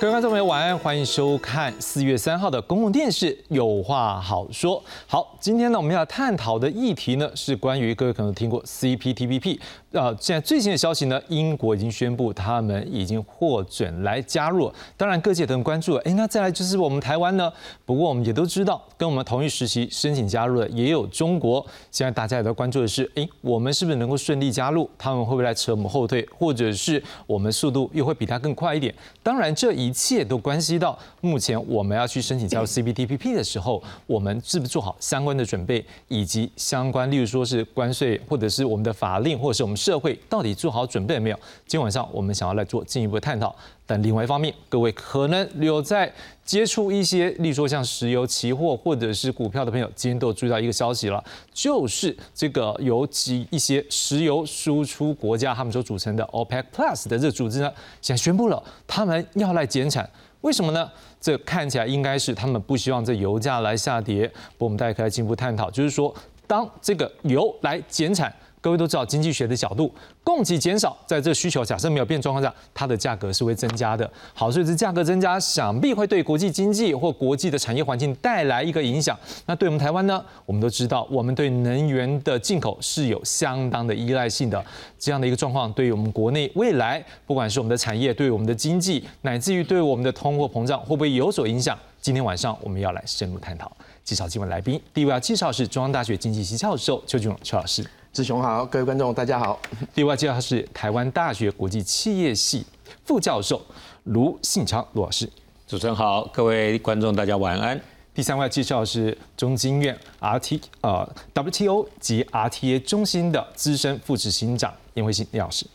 各位观众朋友，晚安，欢迎收看四月三号的公共电视《有话好说》。好，今天呢，我们要探讨的议题呢，是关于各位可能听过 CPTPP。呃，现在最新的消息呢，英国已经宣布他们已经获准来加入。当然，各界都很关注。哎，那再来就是我们台湾呢？不过我们也都知道，跟我们同一时期申请加入的也有中国。现在大家也都关注的是，哎，我们是不是能够顺利加入？他们会不会来扯我们后腿？或者是我们速度又会比他更快一点？当然，这一切都关系到目前我们要去申请加入 CPTPP 的时候，我们是不是做好相关的准备，以及相关，例如说是关税，或者是我们的法令，或者是我们。社会到底做好准备了没有？今天晚上我们想要来做进一步的探讨。但另外一方面，各位可能有在接触一些，例如说像石油期货或者是股票的朋友，今天都有注意到一个消息了，就是这个有几一些石油输出国家他们所组成的 OPEC Plus 的这个组织呢，现在宣布了他们要来减产。为什么呢？这看起来应该是他们不希望这油价来下跌。不过我们大家可以进一步探讨，就是说当这个油来减产。各位都知道，经济学的角度，供给减少，在这需求假设没有变状况下，它的价格是会增加的。好，所以这价格增加，想必会对国际经济或国际的产业环境带来一个影响。那对我们台湾呢？我们都知道，我们对能源的进口是有相当的依赖性的。这样的一个状况，对于我们国内未来，不管是我们的产业，对我们的经济，乃至于对我们的通货膨胀，会不会有所影响？今天晚上我们要来深入探讨。介绍今晚来宾，第一位要介绍是中央大学经济系教授邱俊荣邱老师。志雄好，各位观众大家好。第二位介绍是台湾大学国际企业系副教授卢信昌卢老师。主持人好，各位观众大家晚安。第三位介绍是中经院 RT 呃 WTO 及 RTA 中心的资深副执行长严慧欣李老师。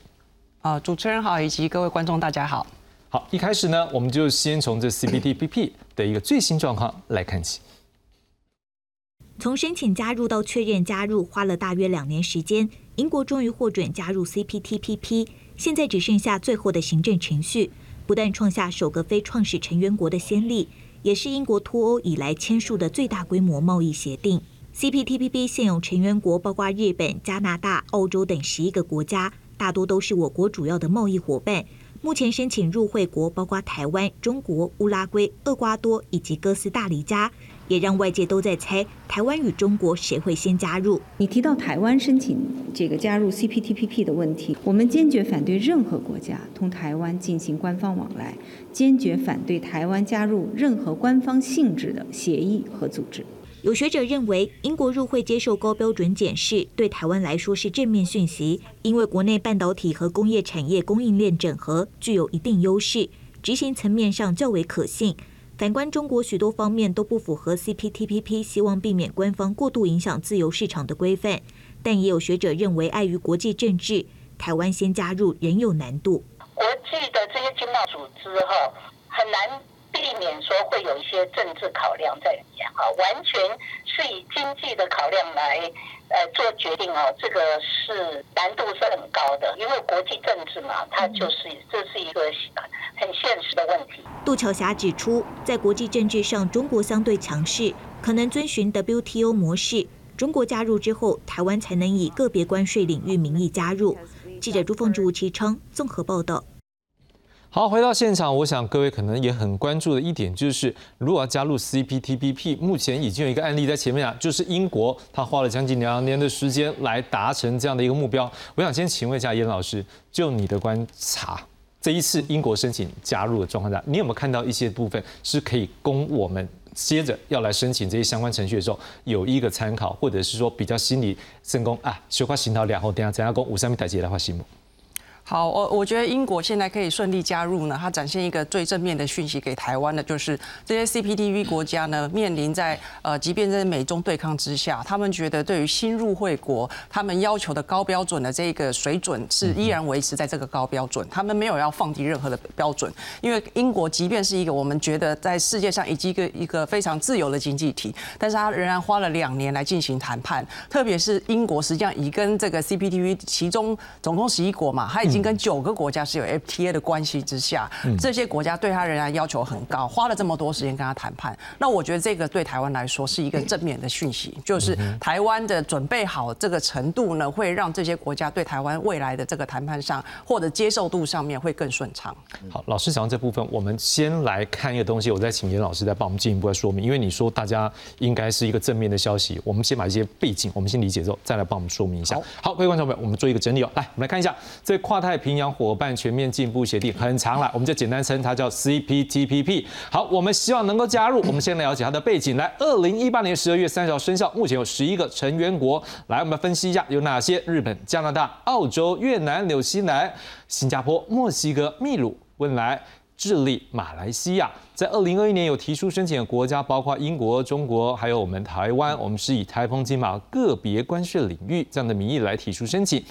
啊，主持人好，以及各位观众大家好。好，一开始呢，我们就先从这 CPTPP 的一个最新状况来看起。从申请加入到确认加入，花了大约两年时间。英国终于获准加入 CPTPP，现在只剩下最后的行政程序。不但创下首个非创始成员国的先例，也是英国脱欧以来签署的最大规模贸易协定。CPTPP 现有成员国包括日本、加拿大、澳洲等十一个国家，大多都是我国主要的贸易伙伴。目前申请入会国包括台湾、中国、乌拉圭、厄瓜多以及哥斯达黎加。也让外界都在猜台湾与中国谁会先加入。你提到台湾申请这个加入 CPTPP 的问题，我们坚决反对任何国家同台湾进行官方往来，坚决反对台湾加入任何官方性质的协议和组织。有学者认为，英国入会接受高标准检视，对台湾来说是正面讯息，因为国内半导体和工业产业供应链整合具有一定优势，执行层面上较为可信。反观中国，许多方面都不符合 CPTPP，希望避免官方过度影响自由市场的规范。但也有学者认为，碍于国际政治，台湾先加入仍有难度。国际的这些经贸组织哈，很难避免说会有一些政治考量在里面哈，完全是以经济的考量来。呃，做决定哦，这个是难度是很高的，因为国际政治嘛，它就是这是一个很现实的问题。杜巧霞指出，在国际政治上，中国相对强势，可能遵循 WTO 模式。中国加入之后，台湾才能以个别关税领域名义加入。记者朱凤竹、吴其昌综合报道。好，回到现场，我想各位可能也很关注的一点就是，如果要加入 CPTPP，目前已经有一个案例在前面啊，就是英国，他花了将近两年的时间来达成这样的一个目标。我想先请问一下严老师，就你的观察，这一次英国申请加入的状况下，你有没有看到一些部分是可以供我们接着要来申请这些相关程序的时候有一个参考，或者是说比较心理成功啊，修花行桃两后，等下怎样攻五三米台阶来画心目？好，我我觉得英国现在可以顺利加入呢，它展现一个最正面的讯息给台湾的，就是这些 CPTV 国家呢，面临在呃，即便在美中对抗之下，他们觉得对于新入会国，他们要求的高标准的这个水准是依然维持在这个高标准，他们没有要放低任何的标准，因为英国即便是一个我们觉得在世界上以及一个一个非常自由的经济体，但是它仍然花了两年来进行谈判，特别是英国实际上已跟这个 CPTV 其中总共十一国嘛，它已经。经跟九个国家是有 FTA 的关系之下，这些国家对他仍然要求很高，花了这么多时间跟他谈判。那我觉得这个对台湾来说是一个正面的讯息，就是台湾的准备好这个程度呢，会让这些国家对台湾未来的这个谈判上或者接受度上面会更顺畅。好，老师讲到这部分，我们先来看一个东西，我再请严老师再帮我们进一步来说明，因为你说大家应该是一个正面的消息，我们先把一些背景我们先理解之后，再来帮我们说明一下。好，各位观众朋友，我们做一个整理哦，来，我们来看一下这跨太平洋伙伴全面进步协定很长了，我们就简单称它叫 CPTPP。好，我们希望能够加入，我们先来了解它的背景。来，二零一八年十二月三十号生效，目前有十一个成员国。来，我们分析一下有哪些：日本、加拿大、澳洲、越南、纽西兰、新加坡、墨西哥、秘鲁、汶莱。智利、马来西亚在二零二一年有提出申请的国家，包括英国、中国，还有我们台湾。我们是以台风金马个别关税领域这样的名义来提出申请。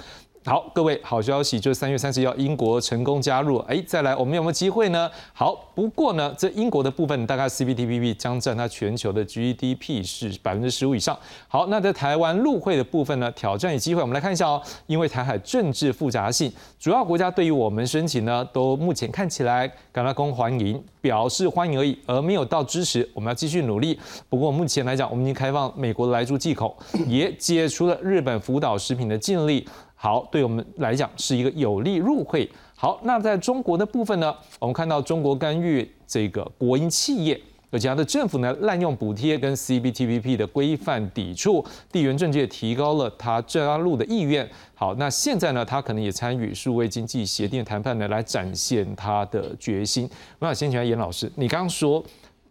好，各位好消息，就是三月三十一号，英国成功加入。哎，再来，我们有没有机会呢？好，不过呢，这英国的部分大概 CPTPP 将占它全球的 GDP 是百分之十五以上。好，那在台湾入会的部分呢，挑战与机会，我们来看一下哦。因为台海政治复杂性，主要国家对于我们申请呢，都目前看起来感到公欢迎，表示欢迎而已，而没有到支持。我们要继续努力。不过目前来讲，我们已经开放美国的来住忌口，也解除了日本福岛食品的禁令。好，对我们来讲是一个有利入会。好，那在中国的部分呢？我们看到中国干预这个国营企业，而且它的政府呢滥用补贴跟 CPTPP 的规范抵触，地缘政治也提高了它加入的意愿。好，那现在呢，它可能也参与数位经济协定谈判呢，来展现它的决心。我想先请来严老师，你刚刚说。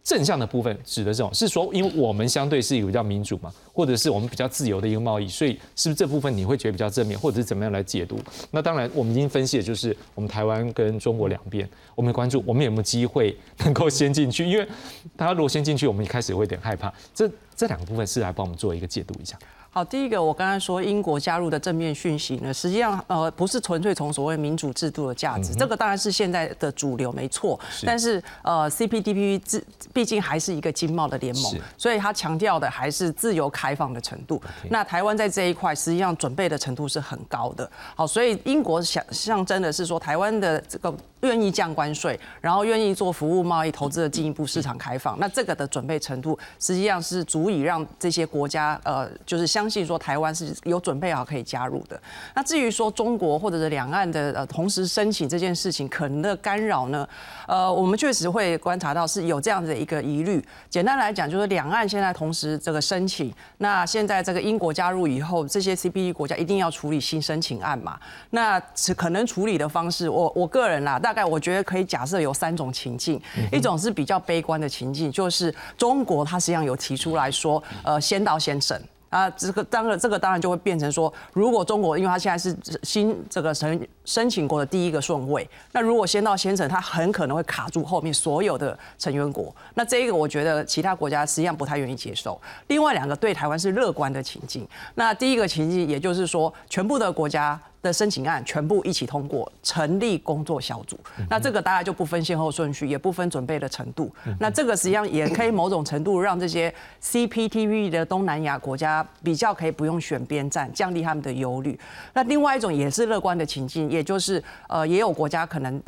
正向的部分指的这种是说，因为我们相对是一个比较民主嘛，或者是我们比较自由的一个贸易，所以是不是这部分你会觉得比较正面，或者是怎么样来解读？那当然，我们已经分析的就是我们台湾跟中国两边，我们关注我们有没有机会能够先进去，因为大家如果先进去，我们一开始会有点害怕。这这两个部分是来帮我们做一个解读一下。好，第一个我刚才说英国加入的正面讯息呢，实际上呃不是纯粹从所谓民主制度的价值，这个当然是现在的主流没错，但是呃 CPTPP 自毕竟还是一个经贸的联盟，所以它强调的还是自由开放的程度。那台湾在这一块实际上准备的程度是很高的。好，所以英国想象征的是说台湾的这个愿意降关税，然后愿意做服务贸易投资的进一步市场开放，那这个的准备程度实际上是足以让这些国家呃就是相。信说台湾是有准备好可以加入的。那至于说中国或者是两岸的呃同时申请这件事情可能的干扰呢？呃，我们确实会观察到是有这样的一个疑虑。简单来讲，就是两岸现在同时这个申请，那现在这个英国加入以后，这些 CPE 国家一定要处理新申请案嘛？那可能处理的方式，我我个人啦，大概我觉得可以假设有三种情境，一种是比较悲观的情境，就是中国它实际上有提出来说，呃，先到先审。啊，这个当然，这个当然就会变成说，如果中国，因为它现在是新这个申申请国的第一个顺位，那如果先到先审，它很可能会卡住后面所有的成员国。那这一个，我觉得其他国家实际上不太愿意接受。另外两个对台湾是乐观的情境。那第一个情境，也就是说，全部的国家。的申请案全部一起通过，成立工作小组。那这个大家就不分先后顺序，也不分准备的程度。那这个实际上也可以某种程度让这些 CPTV 的东南亚国家比较可以不用选边站，降低他们的忧虑。那另外一种也是乐观的情境，也就是呃，也有国家可能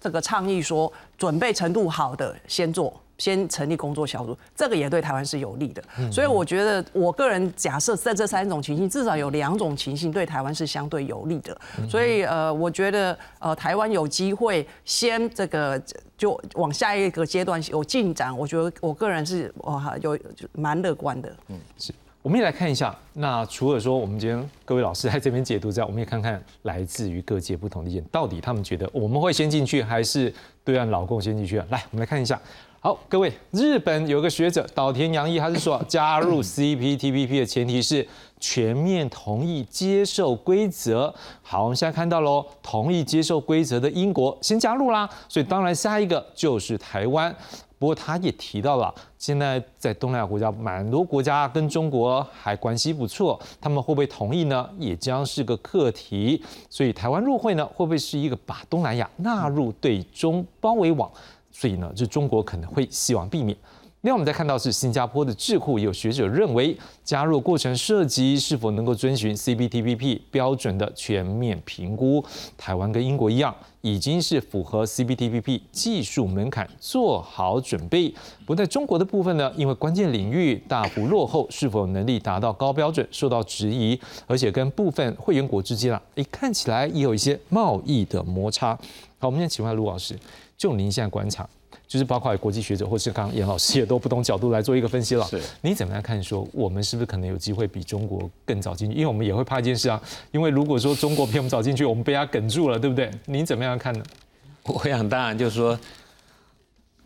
这个倡议说，准备程度好的先做。先成立工作小组，这个也对台湾是有利的。所以我觉得，我个人假设在这三种情形，至少有两种情形对台湾是相对有利的。所以呃，我觉得呃，台湾有机会先这个就往下一个阶段有进展，我觉得我个人是哇有蛮乐观的。嗯，是。我们也来看一下，那除了说我们今天各位老师在这边解读之外，我们也看看来自于各界不同的意见，到底他们觉得我们会先进去，还是对岸老共先进去啊？来，我们来看一下。好，各位，日本有个学者岛田洋一，他是说加入 CPTPP 的前提是全面同意接受规则。好，我们现在看到喽，同意接受规则的英国先加入啦，所以当然下一个就是台湾。不过他也提到了，现在在东南亚国家蛮多国家跟中国还关系不错，他们会不会同意呢？也将是个课题。所以台湾入会呢，会不会是一个把东南亚纳入对中包围网？所以呢，就中国可能会希望避免。另外，我们再看到是新加坡的智库有学者认为，加入过程涉及是否能够遵循 CPTPP 标准的全面评估。台湾跟英国一样，已经是符合 CPTPP 技术门槛，做好准备。不在中国的部分呢，因为关键领域大幅落后，是否能力达到高标准受到质疑，而且跟部分会员国之间啊，诶，看起来也有一些贸易的摩擦。好，我们先请问卢老师，就您现在观察。就是包括国际学者，或是刚刚严老师也都不同角度来做一个分析了。是，你怎么样看？说我们是不是可能有机会比中国更早进去？因为我们也会怕一件事啊，因为如果说中国比我们早进去，我们被他梗住了，对不对？您怎么样看呢？我想当然就是说，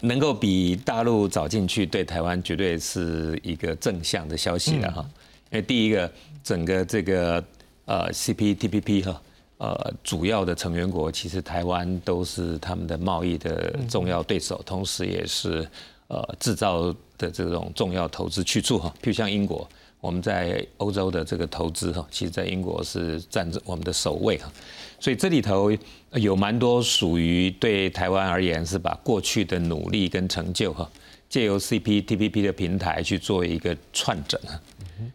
能够比大陆早进去，对台湾绝对是一个正向的消息了哈。因为第一个，整个这个呃 CPTPP 哈。呃，主要的成员国其实台湾都是他们的贸易的重要对手，同时也是呃制造的这种重要投资去处哈。譬如像英国，我们在欧洲的这个投资哈，其实在英国是占着我们的首位哈。所以这里头有蛮多属于对台湾而言是把过去的努力跟成就哈，借由 CPTPP 的平台去做一个串整啊。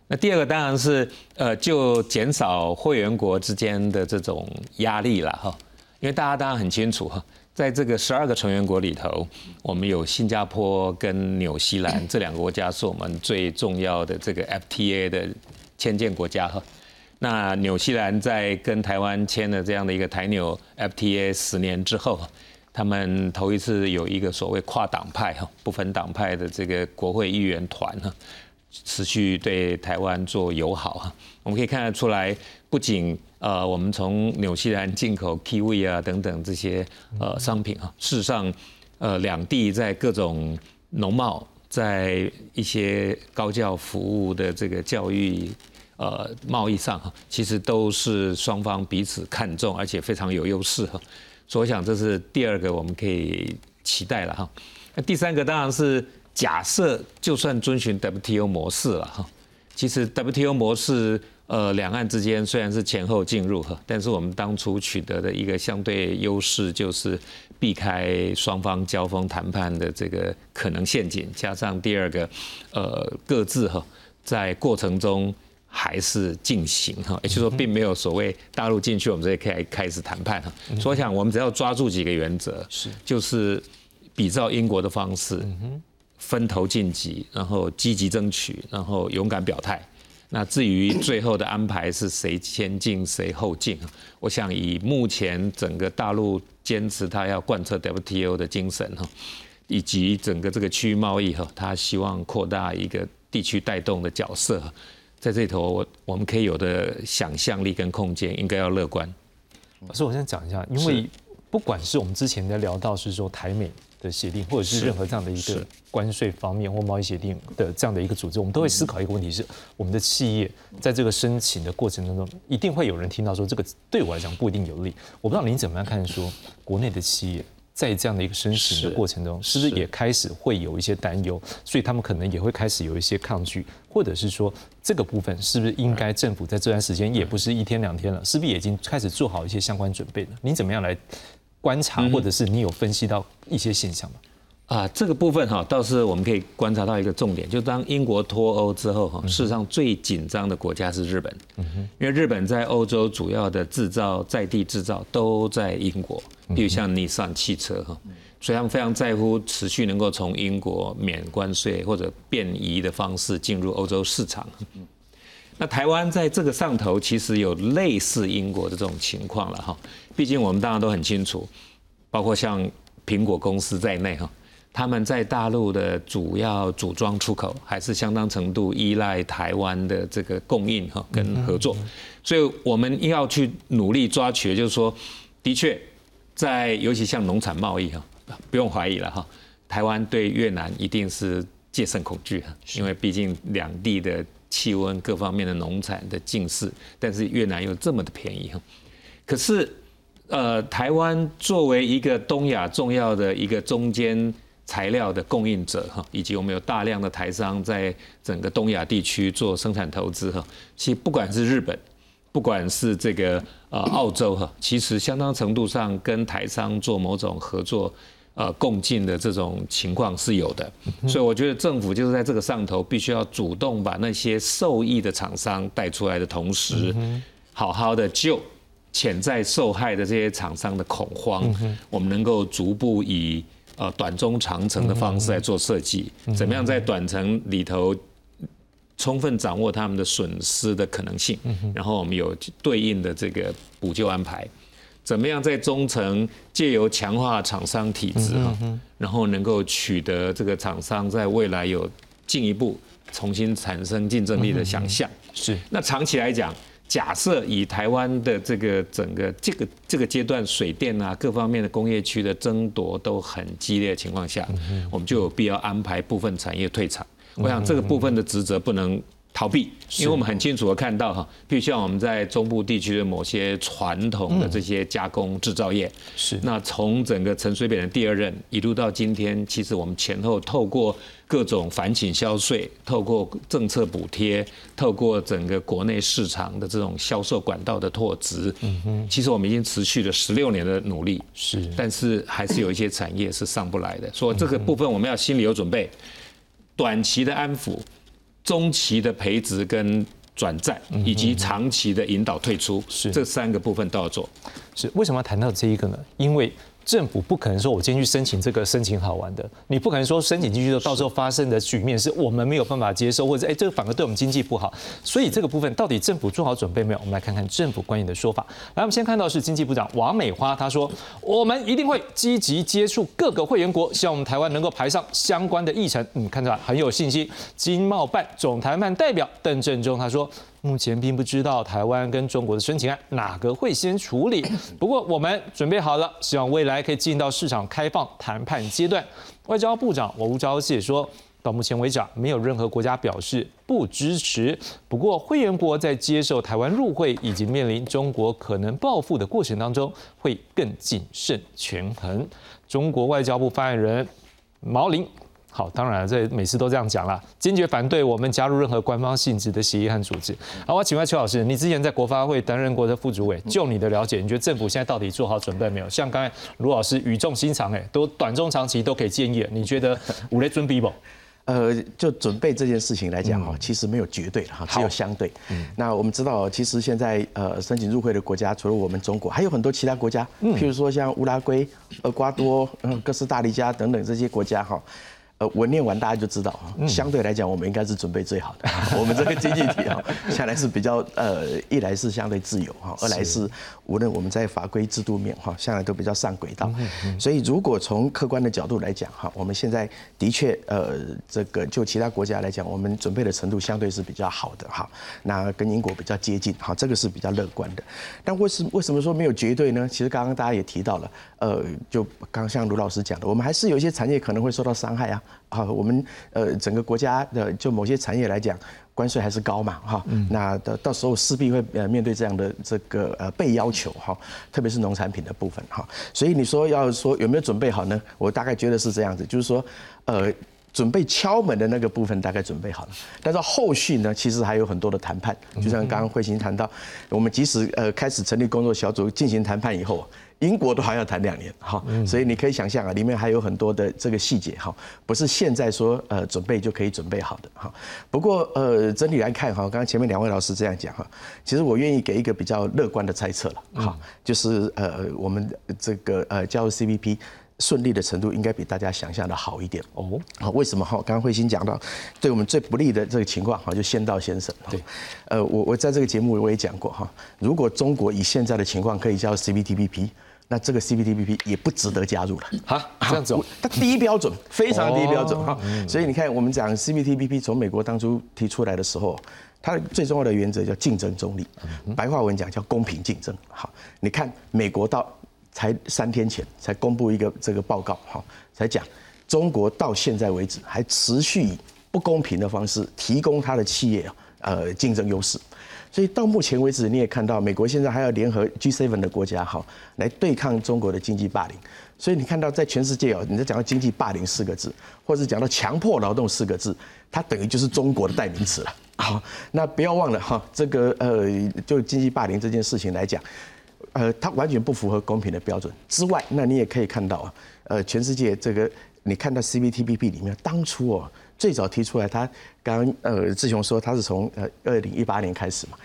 那第二个当然是，呃，就减少会员国之间的这种压力了哈，因为大家当然很清楚哈，在这个十二个成员国里头，我们有新加坡跟纽西兰这两个国家是我们最重要的这个 FTA 的签建国家哈。那纽西兰在跟台湾签了这样的一个台纽 FTA 十年之后，他们头一次有一个所谓跨党派哈，不分党派的这个国会议员团哈。持续对台湾做友好哈，我们可以看得出来，不仅呃我们从纽西兰进口 kiwi 啊等等这些呃商品哈，事实上呃两地在各种农贸，在一些高教服务的这个教育呃贸易上哈，其实都是双方彼此看重，而且非常有优势哈。所以我想这是第二个我们可以期待了哈。那第三个当然是。假设就算遵循 WTO 模式了哈，其实 WTO 模式呃两岸之间虽然是前后进入哈，但是我们当初取得的一个相对优势就是避开双方交锋谈判的这个可能陷阱，加上第二个呃各自哈在过程中还是进行哈，也就是说并没有所谓大陆进去我们这可以开始谈判哈，所以我想我们只要抓住几个原则是。就是比照英国的方式。分头晋级，然后积极争取，然后勇敢表态。那至于最后的安排是谁先进谁后进，我想以目前整个大陆坚持他要贯彻 WTO 的精神哈，以及整个这个区域贸易哈，他希望扩大一个地区带动的角色，在这头我我们可以有的想象力跟空间应该要乐观。老师，我先讲一下，因为不管是我们之前在聊到是说台美。的协定，或者是任何这样的一个关税方面或贸易协定的这样的一个组织，我们都会思考一个问题：是我们的企业在这个申请的过程当中，一定会有人听到说这个对我来讲不一定有利。我不知道您怎么样看，说国内的企业在这样的一个申请的过程中，是不是也开始会有一些担忧？所以他们可能也会开始有一些抗拒，或者是说这个部分是不是应该政府在这段时间也不是一天两天了，是不是已经开始做好一些相关准备了？您怎么样来？观察，或者是你有分析到一些现象吗？啊，这个部分哈，倒是我们可以观察到一个重点，就当英国脱欧之后哈，事实上最紧张的国家是日本，因为日本在欧洲主要的制造在地制造都在英国，比如像尼桑汽车哈，所以他们非常在乎持续能够从英国免关税或者便宜的方式进入欧洲市场。那台湾在这个上头其实有类似英国的这种情况了哈，毕竟我们大家都很清楚，包括像苹果公司在内哈，他们在大陆的主要组装出口还是相当程度依赖台湾的这个供应哈跟合作，所以我们要去努力抓取，就是说，的确，在尤其像农产贸易哈，不用怀疑了哈，台湾对越南一定是戒慎恐惧哈，因为毕竟两地的。气温各方面的农产的近视，但是越南又这么的便宜哈。可是，呃，台湾作为一个东亚重要的一个中间材料的供应者哈，以及我们有大量的台商在整个东亚地区做生产投资哈。其实不管是日本，不管是这个呃澳洲哈，其实相当程度上跟台商做某种合作。呃共进的这种情况是有的。所以我觉得政府就是在这个上头，必须要主动把那些受益的厂商带出来的同时，好好的救潜在受害的这些厂商的恐慌。我们能够逐步以呃短中长程的方式来做设计，怎么样在短程里头。充分掌握他们的损失的可能性，然后我们有对应的这个补救安排。怎么样在中层借由强化厂商体制哈，然后能够取得这个厂商在未来有进一步重新产生竞争力的想象。是。那长期来讲，假设以台湾的这个整个这个这个阶段水电啊各方面的工业区的争夺都很激烈的情况下，我们就有必要安排部分产业退场。我想这个部分的职责不能逃避，因为我们很清楚的看到哈，譬如像我们在中部地区的某些传统的这些加工制造业，是。那从整个陈水扁的第二任一路到今天，其实我们前后透过各种反倾销税，透过政策补贴，透过整个国内市场的这种销售管道的拓殖，嗯哼，其实我们已经持续了十六年的努力，是，但是还是有一些产业是上不来的，所以这个部分我们要心里有准备。短期的安抚，中期的培植跟转战，以及长期的引导退出，是这三个部分都要做。是为什么要谈到这一个呢？因为。政府不可能说，我今天去申请这个申请好玩的，你不可能说申请进去之后，到时候发生的局面是我们没有办法接受，或者哎，这个反而对我们经济不好。所以这个部分到底政府做好准备没有？我们来看看政府官员的说法。来，我们先看到是经济部长王美花，她说我们一定会积极接触各个会员国，希望我们台湾能够排上相关的议程。嗯，看出来很有信心。经贸办总谈判代表邓正中他说。目前并不知道台湾跟中国的申请案哪个会先处理，不过我们准备好了，希望未来可以进到市场开放谈判阶段。外交部长吴钊燮说，到目前为止，没有任何国家表示不支持。不过，会员国在接受台湾入会以及面临中国可能报复的过程当中，会更谨慎权衡。中国外交部发言人毛林。好，当然这每次都这样讲啦，坚决反对我们加入任何官方性质的协议和组织。好，我请问邱老师，你之前在国发会担任过的副主委，就你的了解，你觉得政府现在到底做好准备没有？像刚才卢老师语重心长，哎，都短中长期都可以建议，你觉得五雷准备不？呃，就准备这件事情来讲哈，其实没有绝对的哈，只有相对。那我们知道，其实现在呃申请入会的国家，除了我们中国，还有很多其他国家，譬如说像乌拉圭、厄瓜多、嗯哥斯达黎加等等这些国家哈。呃，我念完大家就知道啊，相对来讲，我们应该是准备最好的。我们这个经济体啊，下来是比较呃，一来是相对自由哈，二来是无论我们在法规制度面哈，向来都比较上轨道。所以如果从客观的角度来讲哈，我们现在的确呃，这个就其他国家来讲，我们准备的程度相对是比较好的哈。那跟英国比较接近哈，这个是比较乐观的。但为什为什么说没有绝对呢？其实刚刚大家也提到了，呃，就刚像卢老师讲的，我们还是有一些产业可能会受到伤害啊。啊，我们呃整个国家的就某些产业来讲，关税还是高嘛，哈，那到到时候势必会呃面对这样的这个呃被要求哈，特别是农产品的部分哈，所以你说要说有没有准备好呢？我大概觉得是这样子，就是说呃准备敲门的那个部分大概准备好了，但是后续呢，其实还有很多的谈判，就像刚刚慧心谈到，我们即使呃开始成立工作小组进行谈判以后。英国都还要谈两年，哈，所以你可以想象啊，里面还有很多的这个细节，哈，不是现在说呃准备就可以准备好的，哈。不过呃整体来看，哈，刚刚前面两位老师这样讲，哈，其实我愿意给一个比较乐观的猜测了，哈，就是呃我们这个呃加入 CPP 顺利的程度应该比大家想象的好一点哦。好，为什么哈？刚刚慧心讲到，对我们最不利的这个情况，哈，就先到先生。对，呃，我我在这个节目我也讲过哈，如果中国以现在的情况可以加入 CPTPP。那这个 CPTPP 也不值得加入了哈，这样子，它低标准，非常低标准哈。所以你看，我们讲 CPTPP 从美国当初提出来的时候，它最重要的原则叫竞争中立，白话文讲叫公平竞争。好，你看美国到才三天前才公布一个这个报告，哈，才讲中国到现在为止还持续以不公平的方式提供它的企业呃竞争优势。所以到目前为止，你也看到美国现在还要联合 G7 的国家哈，来对抗中国的经济霸凌。所以你看到在全世界哦，你在讲到经济霸凌四个字，或者讲到强迫劳动四个字，它等于就是中国的代名词了。好，那不要忘了哈，这个呃，就经济霸凌这件事情来讲，呃，它完全不符合公平的标准之外，那你也可以看到啊，呃，全世界这个你看到 CPTPP 里面，当初哦最早提出来，他刚呃志雄说他是从呃二零一八年开始嘛，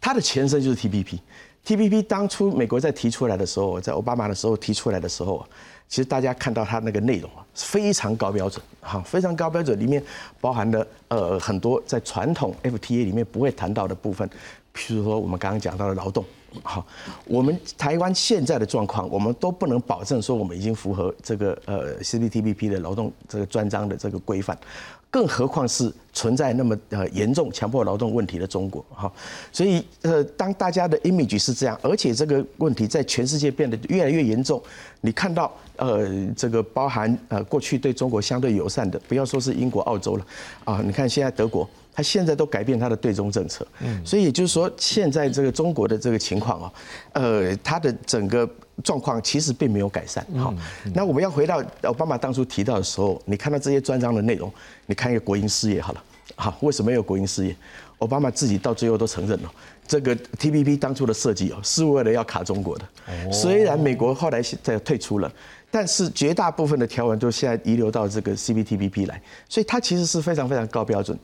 它的前身就是 TPP。TPP 当初美国在提出来的时候，在奥巴马的时候提出来的时候，其实大家看到它那个内容啊，非常高标准，哈，非常高标准，里面包含了呃很多在传统 FTA 里面不会谈到的部分，譬如说我们刚刚讲到的劳动，好，我们台湾现在的状况，我们都不能保证说我们已经符合这个呃 CPTPP 的劳动这个专章的这个规范。更何况是存在那么呃严重强迫劳动问题的中国哈，所以呃当大家的 image 是这样，而且这个问题在全世界变得越来越严重，你看到呃这个包含呃过去对中国相对友善的，不要说是英国、澳洲了啊，你看现在德国，它现在都改变它的对中政策，嗯，所以也就是说现在这个中国的这个情况啊，呃它的整个。状况其实并没有改善。好，那我们要回到奥巴马当初提到的时候，你看到这些专章的内容，你看一个国营事业好了。好，为什么有国营事业？奥巴马自己到最后都承认了，这个 TPP 当初的设计哦，是为了要卡中国的。虽然美国后来在退出了，但是绝大部分的条文都现在遗留到这个 CPTPP 来，所以它其实是非常非常高标准。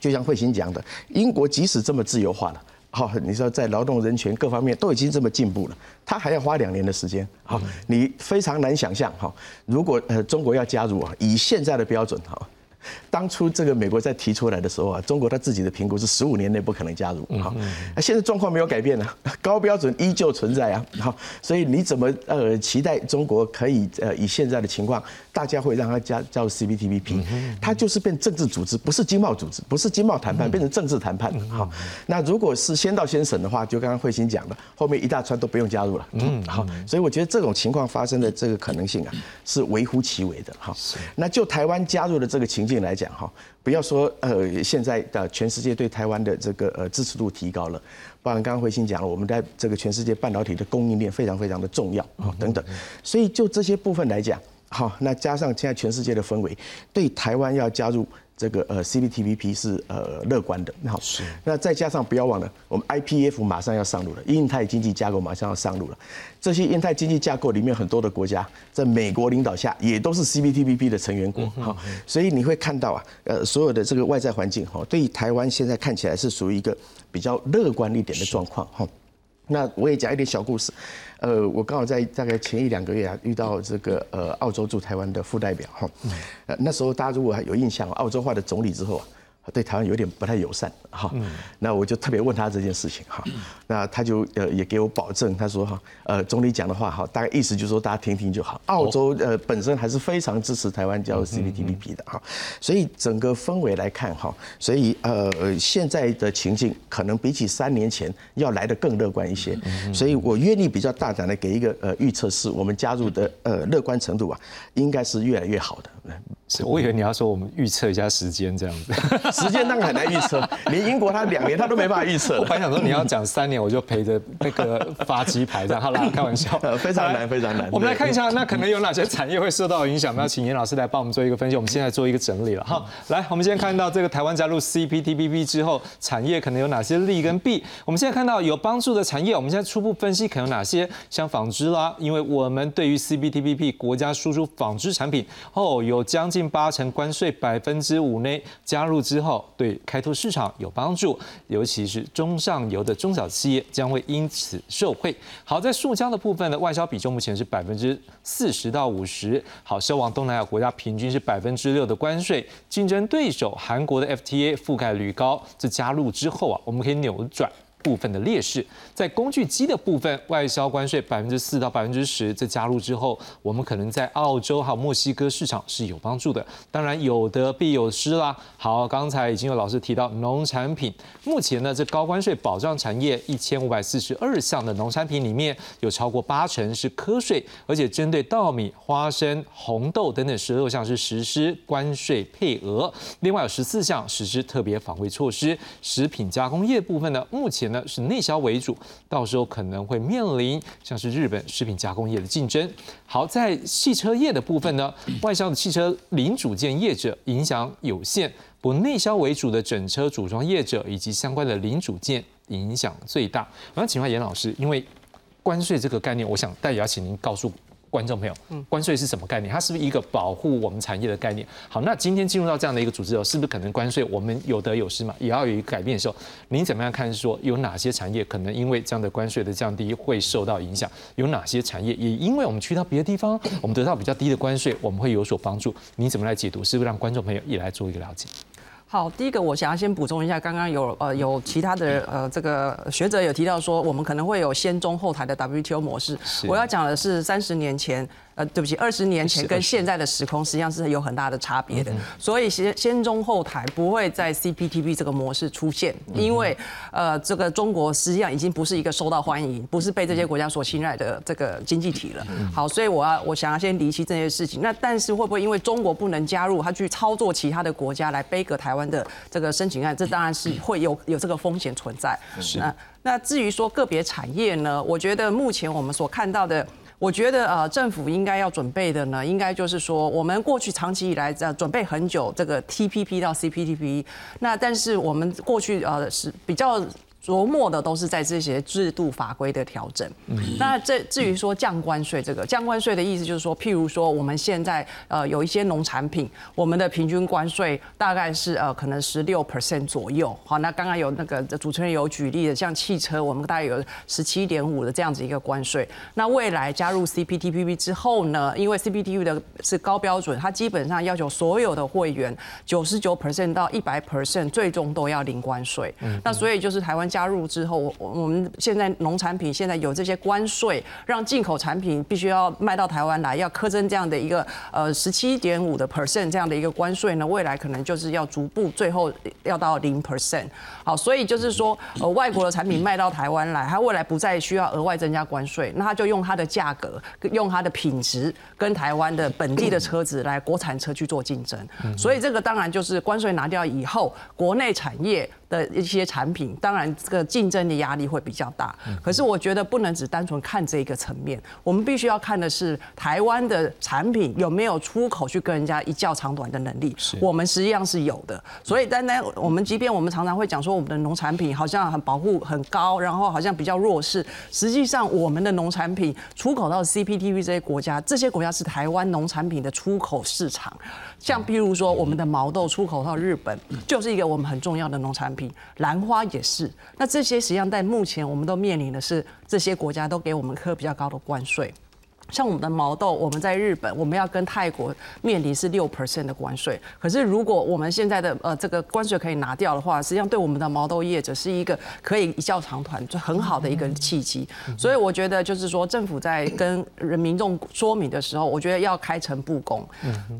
就像慧心讲的，英国即使这么自由化了。好，你说在劳动人权各方面都已经这么进步了，他还要花两年的时间。好，你非常难想象哈，如果呃中国要加入啊，以现在的标准哈。当初这个美国在提出来的时候啊，中国他自己的评估是十五年内不可能加入，好，那现在状况没有改变呢，高标准依旧存在啊，好，所以你怎么呃期待中国可以呃以现在的情况，大家会让他加加入 CPTPP？它就是变政治组织，不是经贸组织，不是经贸谈判，变成政治谈判。好，那如果是先到先审的话，就刚刚慧心讲的，后面一大串都不用加入了。嗯，好，所以我觉得这种情况发生的这个可能性啊，是微乎其微的。哈，那就台湾加入的这个情境。来讲哈，不要说呃，现在的全世界对台湾的这个呃支持度提高了，包含刚刚慧心讲了，我们在这个全世界半导体的供应链非常非常的重要啊等等，所以就这些部分来讲，好，那加上现在全世界的氛围，对台湾要加入。这个呃 CPTPP 是呃乐观的，好，是。那再加上不要忘了，我们 IPF 马上要上路了，印太经济架构马上要上路了。这些印太经济架构里面很多的国家，在美国领导下也都是 CPTPP 的成员国，好，所以你会看到啊，呃，所有的这个外在环境哈，对于台湾现在看起来是属于一个比较乐观一点的状况哈。那我也讲一点小故事，呃，我刚好在大概前一两个月啊，遇到这个呃澳洲驻台湾的副代表哈，呃那时候大家如果还有印象，澳洲化的总理之后啊。对台湾有点不太友善，哈，那我就特别问他这件事情，哈，那他就呃也给我保证，他说哈，呃总理讲的话哈，大概意思就是说大家听听就好。澳洲呃本身还是非常支持台湾加入 CPTPP 的哈，所以整个氛围来看哈，所以呃现在的情境可能比起三年前要来的更乐观一些，所以我愿意比较大胆的给一个呃预测，是我们加入的呃乐观程度啊，应该是越来越好的。是我以为你要说我们预测一下时间这样子，时间当然很难预测，连英国他两年他都没办法预测。我本来想说你要讲三年，我就陪着那个发鸡排这样。好啦，开玩笑，非常难，非常难。我们来看一下，那可能有哪些产业会受到影响？要请严老师来帮我们做一个分析。我们现在做一个整理了哈。来，我们现在看到这个台湾加入 CPTPP 之后，产业可能有哪些利跟弊？我们现在看到有帮助的产业，我们现在初步分析可能有哪些？像纺织啦，因为我们对于 CPTPP 国家输出纺织产品哦，有将近八成关税百分之五内，加入之后后对开拓市场有帮助，尤其是中上游的中小企业将会因此受惠。好，在塑胶的部分呢，外销比重目前是百分之四十到五十。好，销往东南亚国家平均是百分之六的关税，竞争对手韩国的 FTA 覆盖率高，这加入之后啊，我们可以扭转。部分的劣势，在工具机的部分，外销关税百分之四到百分之十，这加入之后，我们可能在澳洲还有墨西哥市场是有帮助的。当然有得必有失啦。好，刚才已经有老师提到农产品，目前呢这高关税保障产业一千五百四十二项的农产品里面有超过八成是瞌税，而且针对稻米、花生、红豆等等十六项是实施关税配额，另外有十四项实施特别防卫措施。食品加工业部分呢，目前。呢是内销为主，到时候可能会面临像是日本食品加工业的竞争。好，在汽车业的部分呢，外销的汽车零组件业者影响有限，不内销为主的整车组装业者以及相关的零组件影响最大。我想请问严老师，因为关税这个概念，我想但也要请您告诉。观众朋友，关税是什么概念？它是不是一个保护我们产业的概念？好，那今天进入到这样的一个组织后，是不是可能关税我们有得有失嘛？也要有一个改变的时候，您怎么样看？说有哪些产业可能因为这样的关税的降低会受到影响？有哪些产业也因为我们去到别的地方，我们得到比较低的关税，我们会有所帮助？你怎么来解读？是不是让观众朋友也来做一个了解？好，第一个我想要先补充一下，刚刚有呃有其他的呃这个学者有提到说，我们可能会有先中后台的 WTO 模式。我要讲的是三十年前。呃，对不起，二十年前跟现在的时空实际上是有很大的差别的，所以先先中后台不会在 CPTP 这个模式出现，因为呃，这个中国实际上已经不是一个受到欢迎，不是被这些国家所信赖的这个经济体了。好，所以我要我想要先离析这些事情。那但是会不会因为中国不能加入，他去操作其他的国家来背个台湾的这个申请案？这当然是会有有这个风险存在。是。那那至于说个别产业呢，我觉得目前我们所看到的。我觉得呃，政府应该要准备的呢，应该就是说，我们过去长期以来在准备很久这个 TPP 到 CPTP，那但是我们过去呃是比较。琢磨的都是在这些制度法规的调整。那这至于说降关税，这个降关税的意思就是说，譬如说我们现在呃有一些农产品，我们的平均关税大概是呃可能十六 percent 左右。好，那刚刚有那个主持人有举例的，像汽车，我们大概有十七点五的这样子一个关税。那未来加入 CPTPP 之后呢，因为 CPTPP 的是高标准，它基本上要求所有的会员九十九 percent 到一百 percent 最终都要零关税。那所以就是台湾。加入之后，我我们现在农产品现在有这些关税，让进口产品必须要卖到台湾来，要苛征这样的一个呃十七点五的 percent 这样的一个关税呢，未来可能就是要逐步最后要到零 percent。好，所以就是说，呃，外国的产品卖到台湾来，它未来不再需要额外增加关税，那它就用它的价格，用它的品质跟台湾的本地的车子来国产车去做竞争。所以这个当然就是关税拿掉以后，国内产业。的一些产品，当然这个竞争的压力会比较大。可是我觉得不能只单纯看这一个层面，我们必须要看的是台湾的产品有没有出口去跟人家一较长短的能力。我们实际上是有的。所以单单我们即便我们常常会讲说我们的农产品好像很保护很高，然后好像比较弱势，实际上我们的农产品出口到 CPTV 这些国家，这些国家是台湾农产品的出口市场。像比如说我们的毛豆出口到日本，就是一个我们很重要的农产品。兰花也是。那这些实际上在目前我们都面临的是，这些国家都给我们科比较高的关税。像我们的毛豆，我们在日本，我们要跟泰国面临是六 percent 的关税。可是如果我们现在的呃这个关税可以拿掉的话，实际上对我们的毛豆业者是一个可以一较长团，就很好的一个契机。所以我觉得就是说，政府在跟人民众说明的时候，我觉得要开诚布公。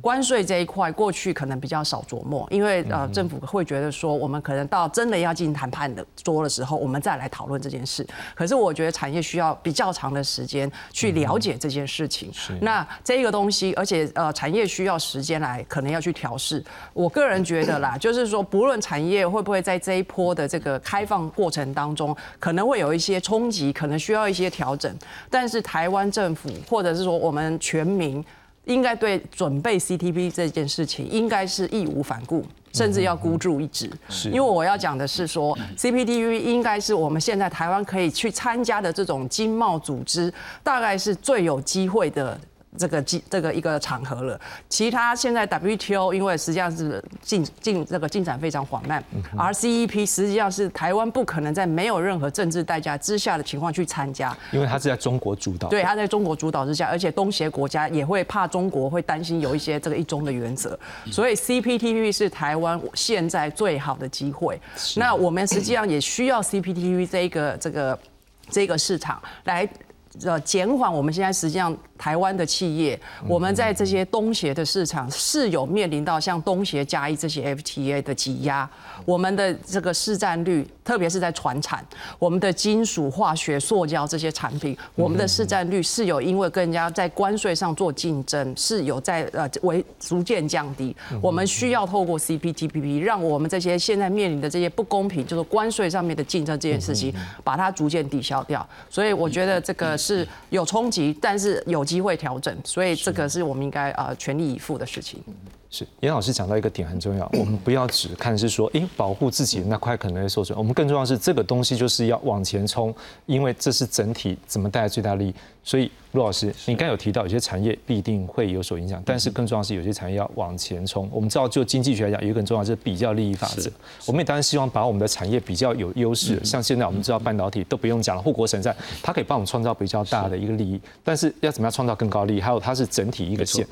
关税这一块过去可能比较少琢磨，因为呃政府会觉得说，我们可能到真的要进行谈判的桌的时候，我们再来讨论这件事。可是我觉得产业需要比较长的时间去了解这。件事情，那这个东西，而且呃，产业需要时间来，可能要去调试。我个人觉得啦，就是说，不论产业会不会在这一波的这个开放过程当中，可能会有一些冲击，可能需要一些调整。但是台湾政府，或者是说我们全民，应该对准备 CTP 这件事情，应该是义无反顾。甚至要孤注一掷，因为我要讲的是说，CPTV 应该是我们现在台湾可以去参加的这种经贸组织，大概是最有机会的。这个机这个一个场合了，其他现在 WTO 因为实际上是进进这个进展非常缓慢，RCEP 实际上是台湾不可能在没有任何政治代价之下的情况去参加，因为它是在中国主导，对，它在中国主导之下，而且东协国家也会怕中国会担心有一些这个一中的原则，所以 CPTV 是台湾现在最好的机会。那我们实际上也需要 CPTV 这个这个这个市场来呃减缓我们现在实际上。台湾的企业，我们在这些东协的市场是有面临到像东协加一这些 FTA 的挤压，我们的这个市占率，特别是在船产，我们的金属、化学、塑胶这些产品，我们的市占率是有因为跟人家在关税上做竞争，是有在呃为逐渐降低。我们需要透过 CPTPP，让我们这些现在面临的这些不公平，就是关税上面的竞争这件事情，把它逐渐抵消掉。所以我觉得这个是有冲击，但是有。机会调整，所以这个是我们应该呃全力以赴的事情。是严老师讲到一个点很重要，我们不要只看是说，哎，保护自己那块可能会受损，我们更重要是这个东西就是要往前冲，因为这是整体怎么带来最大利益。所以陆老师，你刚有提到有些产业必定会有所影响，但是更重要是有些产业要往前冲。我们知道就经济学来讲，有一个很重要就是比较利益法则。我们也当然希望把我们的产业比较有优势，像现在我们知道半导体都不用讲了，护国神山，它可以帮我们创造比较大的一个利益。但是要怎么样创造更高利益？还有它是整体一个线。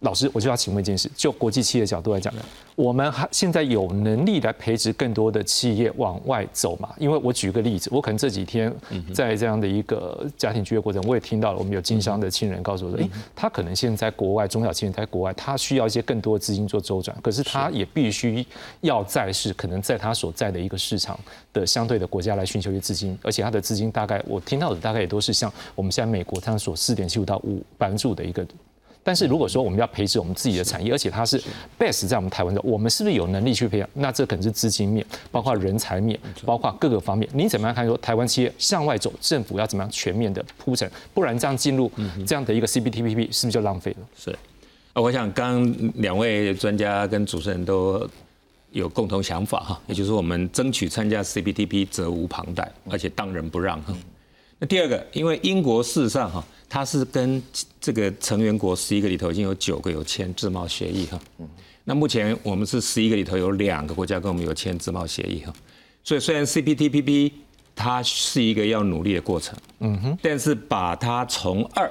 老师，我就要请问一件事：就国际企业角度来讲呢，我们还现在有能力来培植更多的企业往外走嘛？因为我举个例子，我可能这几天在这样的一个家庭聚会过程，我也听到了我们有经商的亲人告诉我说，哎，他可能现在国外中小企业在国外，他需要一些更多的资金做周转，可是他也必须要在是可能在他所在的一个市场的相对的国家来寻求一些资金，而且他的资金大概我听到的大概也都是像我们现在美国他所四点七五到五百分之五的一个。但是如果说我们要培植我们自己的产业，而且它是 best 在我们台湾的，我们是不是有能力去培养？那这可能是资金面，包括人才面，包括各个方面。你怎么样看？说台湾企业向外走，政府要怎么样全面的铺陈？不然这样进入这样的一个 CPTPP 是不是就浪费了？是。啊，我想刚两位专家跟主持人都有共同想法哈，也就是我们争取参加 CPTP 责无旁贷，而且当仁不让哈。那第二个，因为英国事实上哈。它是跟这个成员国十一个里头已经有九个有签自贸协议哈，那目前我们是十一个里头有两个国家跟我们有签自贸协议哈，所以虽然 CPTPP 它是一个要努力的过程，嗯哼，但是把它从二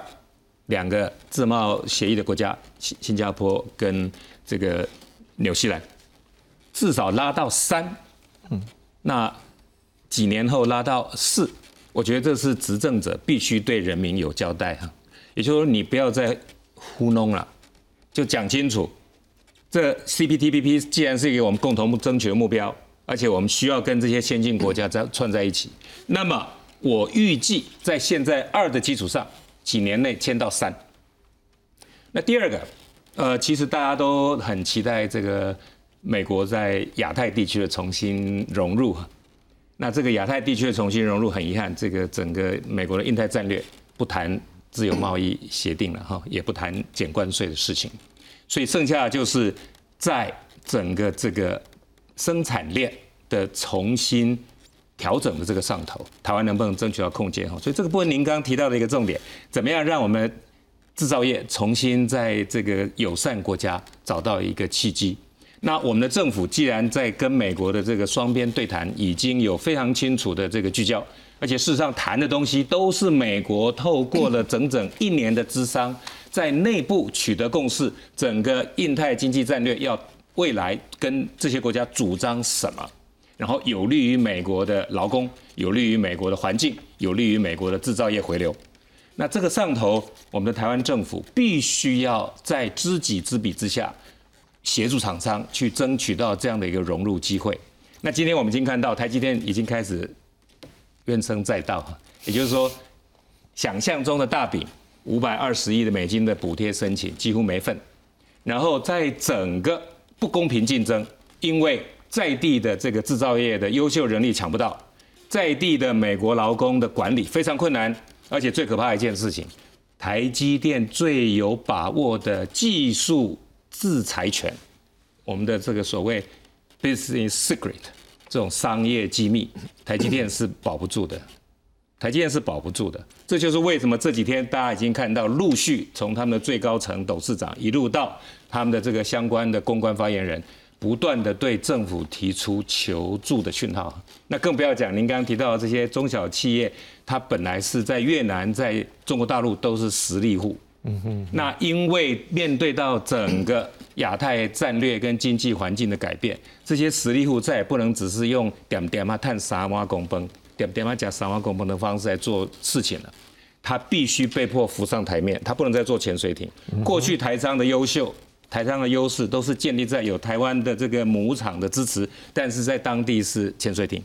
两个自贸协议的国家新新加坡跟这个纽西兰至少拉到三，嗯，那几年后拉到四。我觉得这是执政者必须对人民有交代哈，也就是说你不要再糊弄了，就讲清楚。这 CPTPP 既然是一个我们共同争取的目标，而且我们需要跟这些先进国家在 串在一起，那么我预计在现在二的基础上，几年内签到三。那第二个，呃，其实大家都很期待这个美国在亚太地区的重新融入。那这个亚太地区的重新融入，很遗憾，这个整个美国的印太战略不谈自由贸易协定了哈，也不谈减关税的事情，所以剩下就是在整个这个生产链的重新调整的这个上头，台湾能不能争取到空间哈？所以这个部分您刚刚提到的一个重点，怎么样让我们制造业重新在这个友善国家找到一个契机？那我们的政府既然在跟美国的这个双边对谈已经有非常清楚的这个聚焦，而且事实上谈的东西都是美国透过了整整一年的资商，在内部取得共识，整个印太经济战略要未来跟这些国家主张什么，然后有利于美国的劳工，有利于美国的环境，有利于美国的制造业回流。那这个上头，我们的台湾政府必须要在知己知彼之下。协助厂商去争取到这样的一个融入机会。那今天我们已经看到台积电已经开始怨声载道，也就是说，想象中的大饼五百二十亿的美金的补贴申请几乎没份。然后在整个不公平竞争，因为在地的这个制造业的优秀人力抢不到，在地的美国劳工的管理非常困难，而且最可怕的一件事情，台积电最有把握的技术。制裁权，我们的这个所谓 business secret 这种商业机密，台积电是保不住的，台积电是保不住的。这就是为什么这几天大家已经看到，陆续从他们的最高层董事长一路到他们的这个相关的公关发言人，不断的对政府提出求助的讯号。那更不要讲您刚刚提到的这些中小企业，它本来是在越南、在中国大陆都是实力户。那因为面对到整个亚太战略跟经济环境的改变，这些实力户再也不能只是用点点啊探沙挖拱崩，点点啊讲沙挖拱崩的方式来做事情了，他必须被迫浮上台面，他不能再做潜水艇。过去台商的优秀，台商的优势都是建立在有台湾的这个母厂的支持，但是在当地是潜水艇。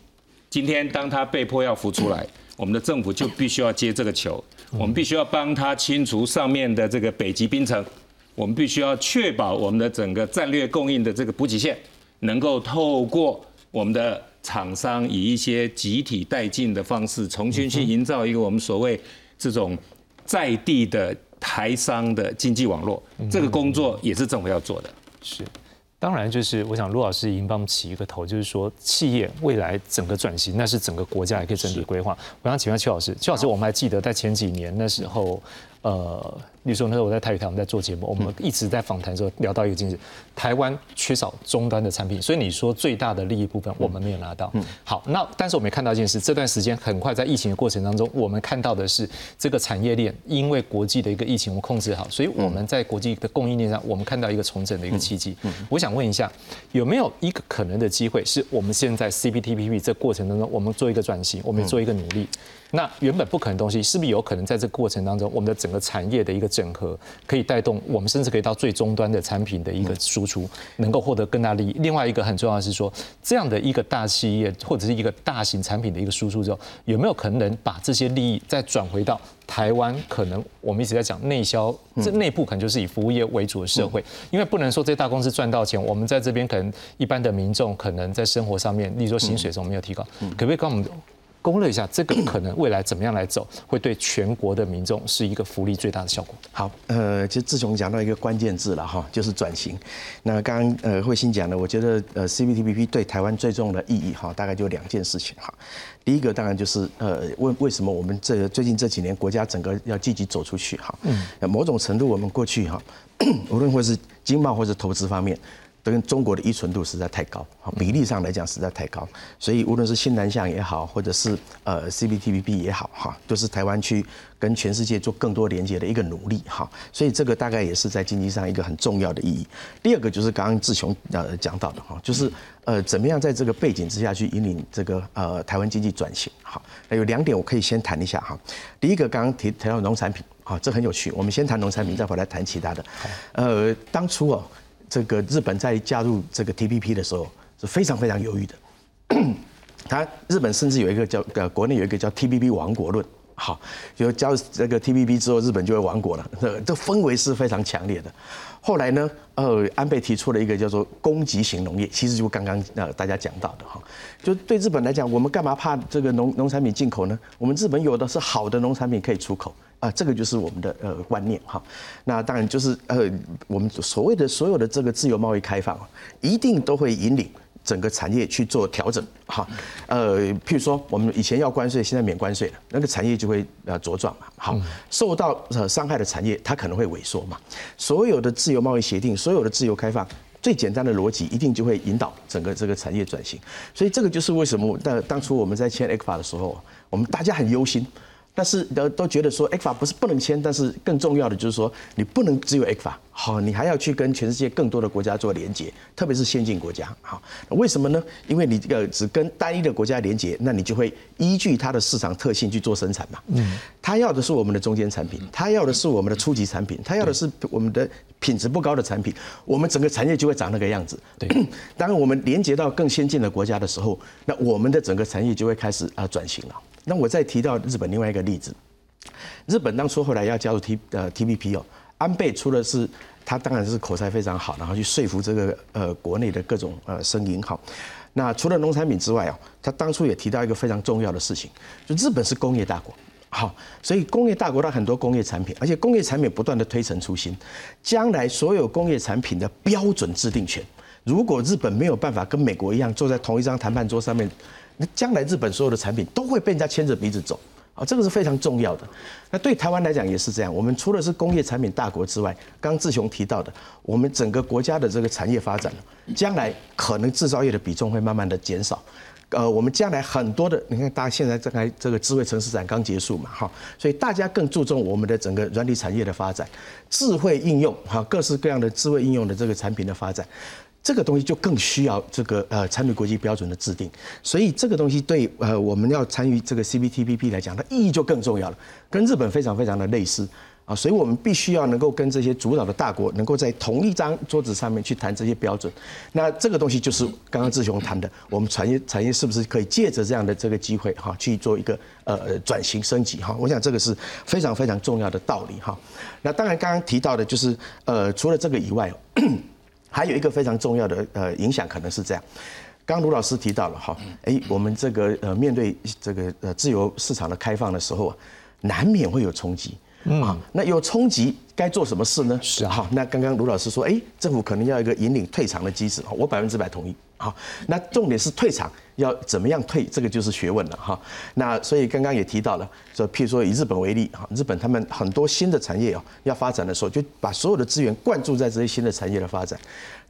今天当他被迫要浮出来。我们的政府就必须要接这个球，我们必须要帮他清除上面的这个北极冰层，我们必须要确保我们的整个战略供应的这个补给线能够透过我们的厂商以一些集体带进的方式，重新去营造一个我们所谓这种在地的台商的经济网络。这个工作也是政府要做的。是。当然，就是我想陆老师已经帮我们起一个头，就是说企业未来整个转型，那是整个国家也可以整体规划。我想请问邱老师，邱老师，我们还记得在前几年那时候，呃。比如说那时候我在台语台我们在做节目，我们一直在访谈的时候聊到一个经济，台湾缺少终端的产品，所以你说最大的利益部分我们没有拿到。好，那但是我们也看到一件事，这段时间很快在疫情的过程当中，我们看到的是这个产业链因为国际的一个疫情我们控制好，所以我们在国际的供应链上，我们看到一个重整的一个契机。我想问一下，有没有一个可能的机会，是我们现在 CPTPP 这过程当中，我们做一个转型，我们做一个努力？那原本不可能东西，是不是有可能在这个过程当中，我们的整个产业的一个整合，可以带动我们甚至可以到最终端的产品的一个输出，能够获得更大利益？另外一个很重要的是说，这样的一个大企业或者是一个大型产品的一个输出之后，有没有可能把这些利益再转回到台湾？可能我们一直在讲内销，这内部可能就是以服务业为主的社会，因为不能说这些大公司赚到钱，我们在这边可能一般的民众可能在生活上面，例如说薪水上没有提高，可不可以跟我们？攻略一下这个可能未来怎么样来走，会对全国的民众是一个福利最大的效果。好，呃，其实志雄讲到一个关键字了哈，就是转型。那刚刚呃慧心讲的，我觉得呃 CPTPP 对台湾最重要的意义哈，大概就两件事情哈。第一个当然就是呃为为什么我们这最近这几年国家整个要积极走出去哈，嗯，某种程度我们过去哈，无论或是经贸或者投资方面。跟中国的依存度实在太高，比例上来讲实在太高，所以无论是新南向也好，或者是呃 CPTPP 也好，哈，都是台湾去跟全世界做更多连接的一个努力，哈，所以这个大概也是在经济上一个很重要的意义。第二个就是刚刚志雄呃讲到的哈，就是呃怎么样在这个背景之下去引领这个呃台湾经济转型，哈，那有两点我可以先谈一下哈。第一个刚刚提提到农产品，好，这很有趣，我们先谈农产品，再回来谈其他的。呃，当初哦。这个日本在加入这个 TPP 的时候是非常非常犹豫的，他日本甚至有一个叫呃国内有一个叫 TPP 亡国论，好，就加入这个 TPP 之后，日本就会亡国了，这这氛围是非常强烈的。后来呢，呃，安倍提出了一个叫做供给型农业，其实就刚刚呃大家讲到的哈，就对日本来讲，我们干嘛怕这个农农产品进口呢？我们日本有的是好的农产品可以出口。啊，这个就是我们的呃观念哈。那当然就是呃，我们所谓的所有的这个自由贸易开放，一定都会引领整个产业去做调整哈。呃，譬如说我们以前要关税，现在免关税了，那个产业就会呃茁壮嘛。好，受到呃伤害的产业，它可能会萎缩嘛。所有的自由贸易协定，所有的自由开放，最简单的逻辑，一定就会引导整个这个产业转型。所以这个就是为什么当当初我们在签 A 法的时候，我们大家很忧心。但是都都觉得说 X 法不是不能签，但是更重要的就是说你不能只有 X 法，好，你还要去跟全世界更多的国家做连接，特别是先进国家，好，为什么呢？因为你这个只跟单一的国家连接，那你就会依据它的市场特性去做生产嘛。嗯。他要的是我们的中间产品，他要的是我们的初级产品，他要的是我们的品质不高的产品，我们整个产业就会长那个样子。对。当我们连接到更先进的国家的时候，那我们的整个产业就会开始啊转型了。那我再提到日本另外一个例子，日本当初后来要加入 T 呃 TPP 哦，安倍除了是他当然是口才非常好，然后去说服这个呃国内的各种呃声音哈。那除了农产品之外哦，他当初也提到一个非常重要的事情，就日本是工业大国，好，所以工业大国它很多工业产品，而且工业产品不断的推陈出新，将来所有工业产品的标准制定权，如果日本没有办法跟美国一样坐在同一张谈判桌上面。将来日本所有的产品都会被人家牵着鼻子走啊，这个是非常重要的。那对台湾来讲也是这样。我们除了是工业产品大国之外，刚志雄提到的，我们整个国家的这个产业发展，将来可能制造业的比重会慢慢的减少。呃，我们将来很多的，你看大家现在正在这个智慧城市展刚结束嘛，哈，所以大家更注重我们的整个软体产业的发展，智慧应用哈，各式各样的智慧应用的这个产品的发展。这个东西就更需要这个呃参与国际标准的制定，所以这个东西对呃我们要参与这个 CPTPP 来讲，它意义就更重要了。跟日本非常非常的类似啊，所以我们必须要能够跟这些主导的大国，能够在同一张桌子上面去谈这些标准。那这个东西就是刚刚志雄谈的，我们产业产业是不是可以借着这样的这个机会哈，去做一个呃转型升级哈？我想这个是非常非常重要的道理哈。那当然刚刚提到的就是呃除了这个以外。还有一个非常重要的呃影响，可能是这样。刚卢老师提到了哈，哎，我们这个呃面对这个呃自由市场的开放的时候啊，难免会有冲击。啊，那有冲击该做什么事呢？是啊好，那刚刚卢老师说，哎，政府可能要一个引领退场的机制，我百分之百同意。好，那重点是退场要怎么样退，这个就是学问了哈。那所以刚刚也提到了，说譬如说以日本为例，哈，日本他们很多新的产业哦要发展的时候，就把所有的资源灌注在这些新的产业的发展。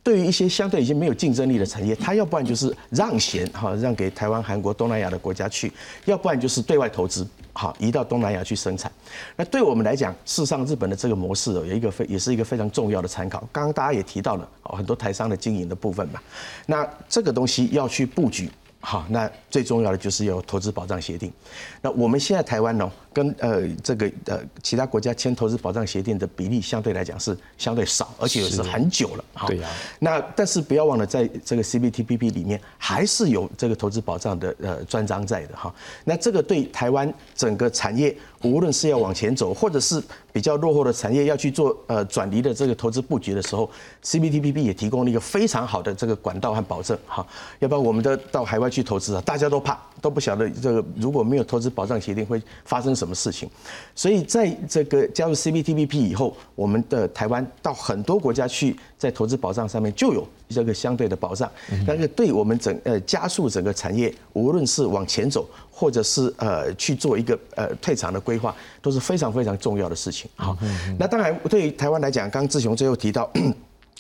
对于一些相对已经没有竞争力的产业，它要不然就是让贤哈，让给台湾、韩国、东南亚的国家去，要不然就是对外投资，好移到东南亚去生产。那对我们来讲，事实上日本的这个模式有一个非也是一个非常重要的参考。刚刚大家也提到了，很多台商的经营的部分嘛，那这个东西要去布局。好，那最重要的就是有投资保障协定。那我们现在台湾呢，跟呃这个呃其他国家签投资保障协定的比例相对来讲是相对少，而且也是很久了。哈对呀那但是不要忘了，在这个 CPTPP 里面还是有这个投资保障的呃专章在的哈。那这个对台湾整个产业，无论是要往前走，或者是比较落后的产业要去做呃转移的这个投资布局的时候，CPTPP 也提供了一个非常好的这个管道和保证哈。要不然我们的到海外去投资啊，大家都怕，都不晓得这个如果没有投资保障协定会发生什么事情。所以在这个加入 CPTPP 以后，我们的台湾到很多国家去，在投资保障上面就有这个相对的保障，那个对我们整呃加速整个产业，无论是往前走，或者是呃去做一个呃退场的规划，都是非常非常重要的事情。好，那当然对于台湾来讲，刚刚志雄最后提到。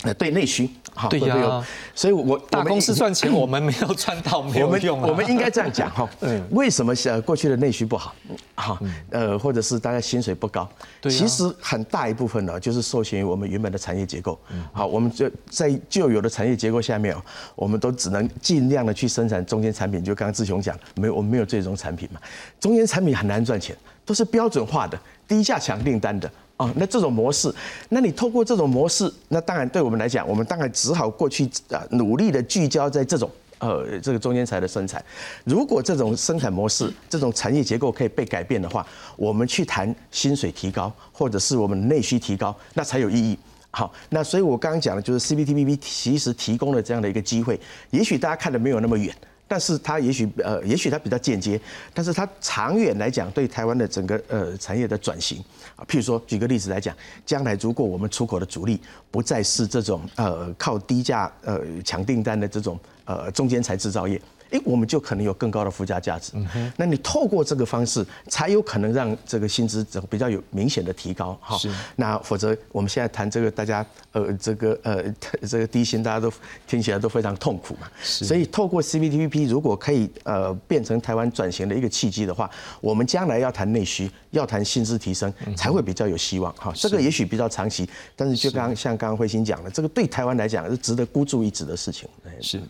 呃，对内需，好对呀所以我大公司赚钱，我们没有赚到，没有用啊。我们应该这样讲哈，为什么呃过去的内需不好？哈，呃，或者是大家薪水不高？对啊其实很大一部分呢，就是受限于我们原本的产业结构。好，我们就在旧有的产业结构下面哦，我们都只能尽量的去生产中间产品。就刚刚志雄讲，没有我们没有最终产品嘛，中间产品很难赚钱，都是标准化的、低价抢订单的。哦，那这种模式，那你透过这种模式，那当然对我们来讲，我们当然只好过去啊努力的聚焦在这种呃这个中间材的生产。如果这种生产模式、这种产业结构可以被改变的话，我们去谈薪水提高，或者是我们内需提高，那才有意义。好，那所以我刚刚讲的就是 CPTPP 其实提供了这样的一个机会，也许大家看的没有那么远。但是它也许呃，也许它比较间接，但是它长远来讲，对台湾的整个呃产业的转型啊，譬如说举个例子来讲，将来如果我们出口的主力不再是这种呃靠低价呃抢订单的这种呃中间材制造业。诶，我们就可能有更高的附加价值。嗯那你透过这个方式，才有可能让这个薪资整比较有明显的提高哈。那否则我们现在谈这个，大家呃这个呃这个低薪，大家都听起来都非常痛苦嘛。所以透过 CPTPP，如果可以呃变成台湾转型的一个契机的话，我们将来要谈内需，要谈薪资提升，才会比较有希望哈。这个也许比较长期，但是就刚刚像刚刚慧心讲的，这个对台湾来讲是值得孤注一掷的事情。是，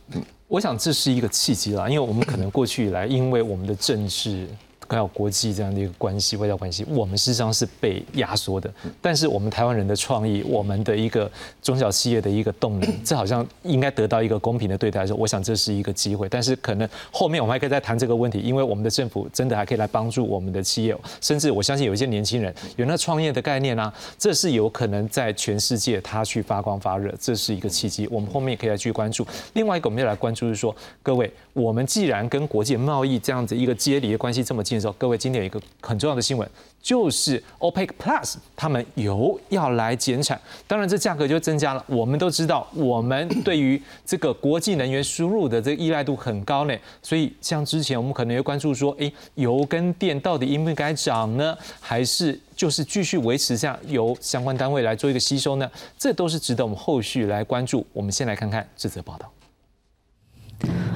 我想这是一个契机啦，因为我们可能过去以来，因为我们的政治还有国际这样的一个关系、外交关系，我们事实上是被压缩的。但是我们台湾人的创意，我们的一个中小企业的一个动能，这好像应该得到一个公平的对待的时候，我想这是一个机会。但是可能后面我们还可以再谈这个问题，因为我们的政府真的还可以来帮助我们的企业，甚至我相信有一些年轻人有那创业的概念啊，这是有可能在全世界他去发光发热，这是一个契机。我们后面也可以来继续关注。另外一个我们要来关注是说，各位，我们既然跟国际贸易这样子一个接离的关系这么近的时候，各位今天有一个很重要的新闻，就是 OPEC Plus 他们油要来减产，当然这价格就增加了。我们都知道，我们对于这个国际能源输入的这个依赖度很高呢，所以像之前我们可能会关注说，诶，油跟电到底应不应该涨呢？还是就是继续维持这样由相关单位来做一个吸收呢？这都是值得我们后续来关注。我们先来看看这则报道。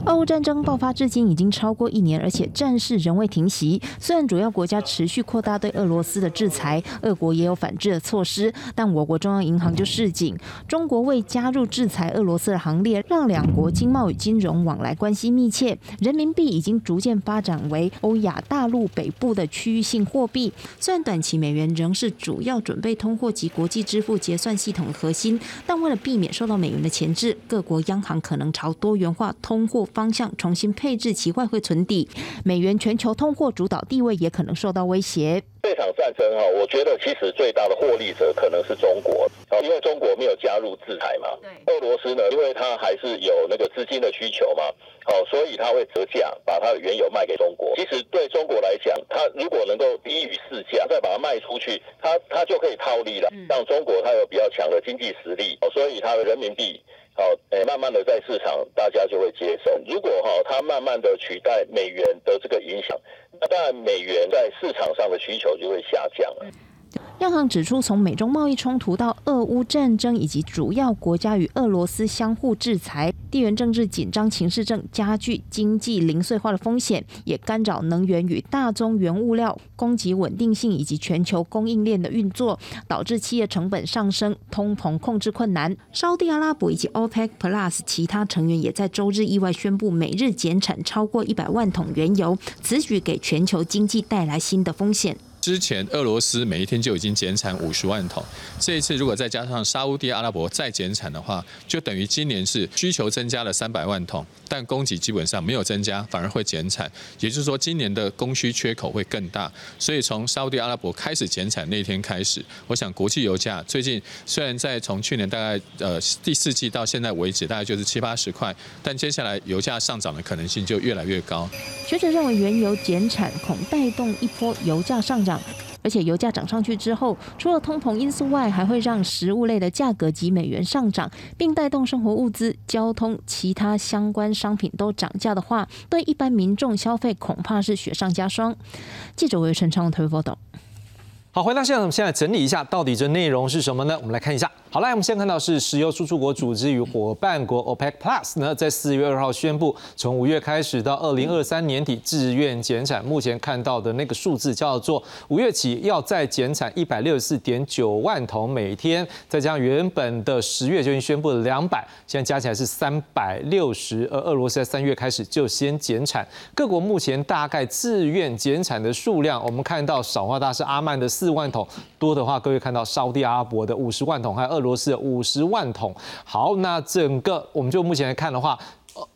俄乌战争爆发至今已经超过一年，而且战事仍未停息。虽然主要国家持续扩大对俄罗斯的制裁，俄国也有反制的措施，但我国中央银行就示警，中国未加入制裁俄罗斯的行列，让两国经贸与金融往来关系密切。人民币已经逐渐发展为欧亚大陆北部的区域性货币。虽然短期美元仍是主要准备通货及国际支付结算系统的核心，但为了避免受到美元的钳制，各国央行可能朝多元化通货方向重新配置其外汇存底，美元全球通货主导地位也可能受到威胁。这场战争哈，我觉得其实最大的获利者可能是中国，因为中国没有加入制裁嘛。对。俄罗斯呢，因为它还是有那个资金的需求嘛，好，所以它会折价把它的原油卖给中国。其实对中国来讲，它如果能够低于市价，再把它卖出去，它它就可以套利了，让中国它有比较强的经济实力，所以它的人民币。好，诶，慢慢的在市场，大家就会接受。如果哈，它慢慢的取代美元的这个影响，那当然美元在市场上的需求就会下降了。央行指出，从美中贸易冲突到俄乌战争，以及主要国家与俄罗斯相互制裁，地缘政治紧张情势正加剧经济零碎化的风险，也干扰能源与大宗原物料供给稳定性以及全球供应链的运作，导致企业成本上升、通膨控制困难。沙地阿拉伯以及 OPEC Plus 其他成员也在周日意外宣布每日减产超过一百万桶原油，此举给全球经济带来新的风险。之前俄罗斯每一天就已经减产五十万桶，这一次如果再加上沙地阿拉伯再减产的话，就等于今年是需求增加了三百万桶，但供给基本上没有增加，反而会减产。也就是说，今年的供需缺口会更大。所以从沙地阿拉伯开始减产那天开始，我想国际油价最近虽然在从去年大概呃第四季到现在为止大概就是七八十块，但接下来油价上涨的可能性就越来越高。学者认为，原油减产恐带动一波油价上涨。而且油价涨上去之后，除了通膨因素外，还会让食物类的价格及美元上涨，并带动生活物资、交通、其他相关商品都涨价的话，对一般民众消费恐怕是雪上加霜。记者为陈昌推报道。好，回到现场，我们现在整理一下，到底这内容是什么呢？我们来看一下。好，来，我们先看到是石油输出国组织与伙伴国 OPEC Plus 呢，在四月二号宣布，从五月开始到二零二三年底自愿减产。目前看到的那个数字叫做五月起要再减产一百六十四点九万桶每天，再加上原本的十月就已经宣布了两百，现在加起来是三百六十。而俄罗斯在三月开始就先减产，各国目前大概自愿减产的数量，我们看到少话大是阿曼的四。四万桶多的话，各位看到沙地阿拉伯的五十万桶，还有俄罗斯的五十万桶。好，那整个我们就目前来看的话，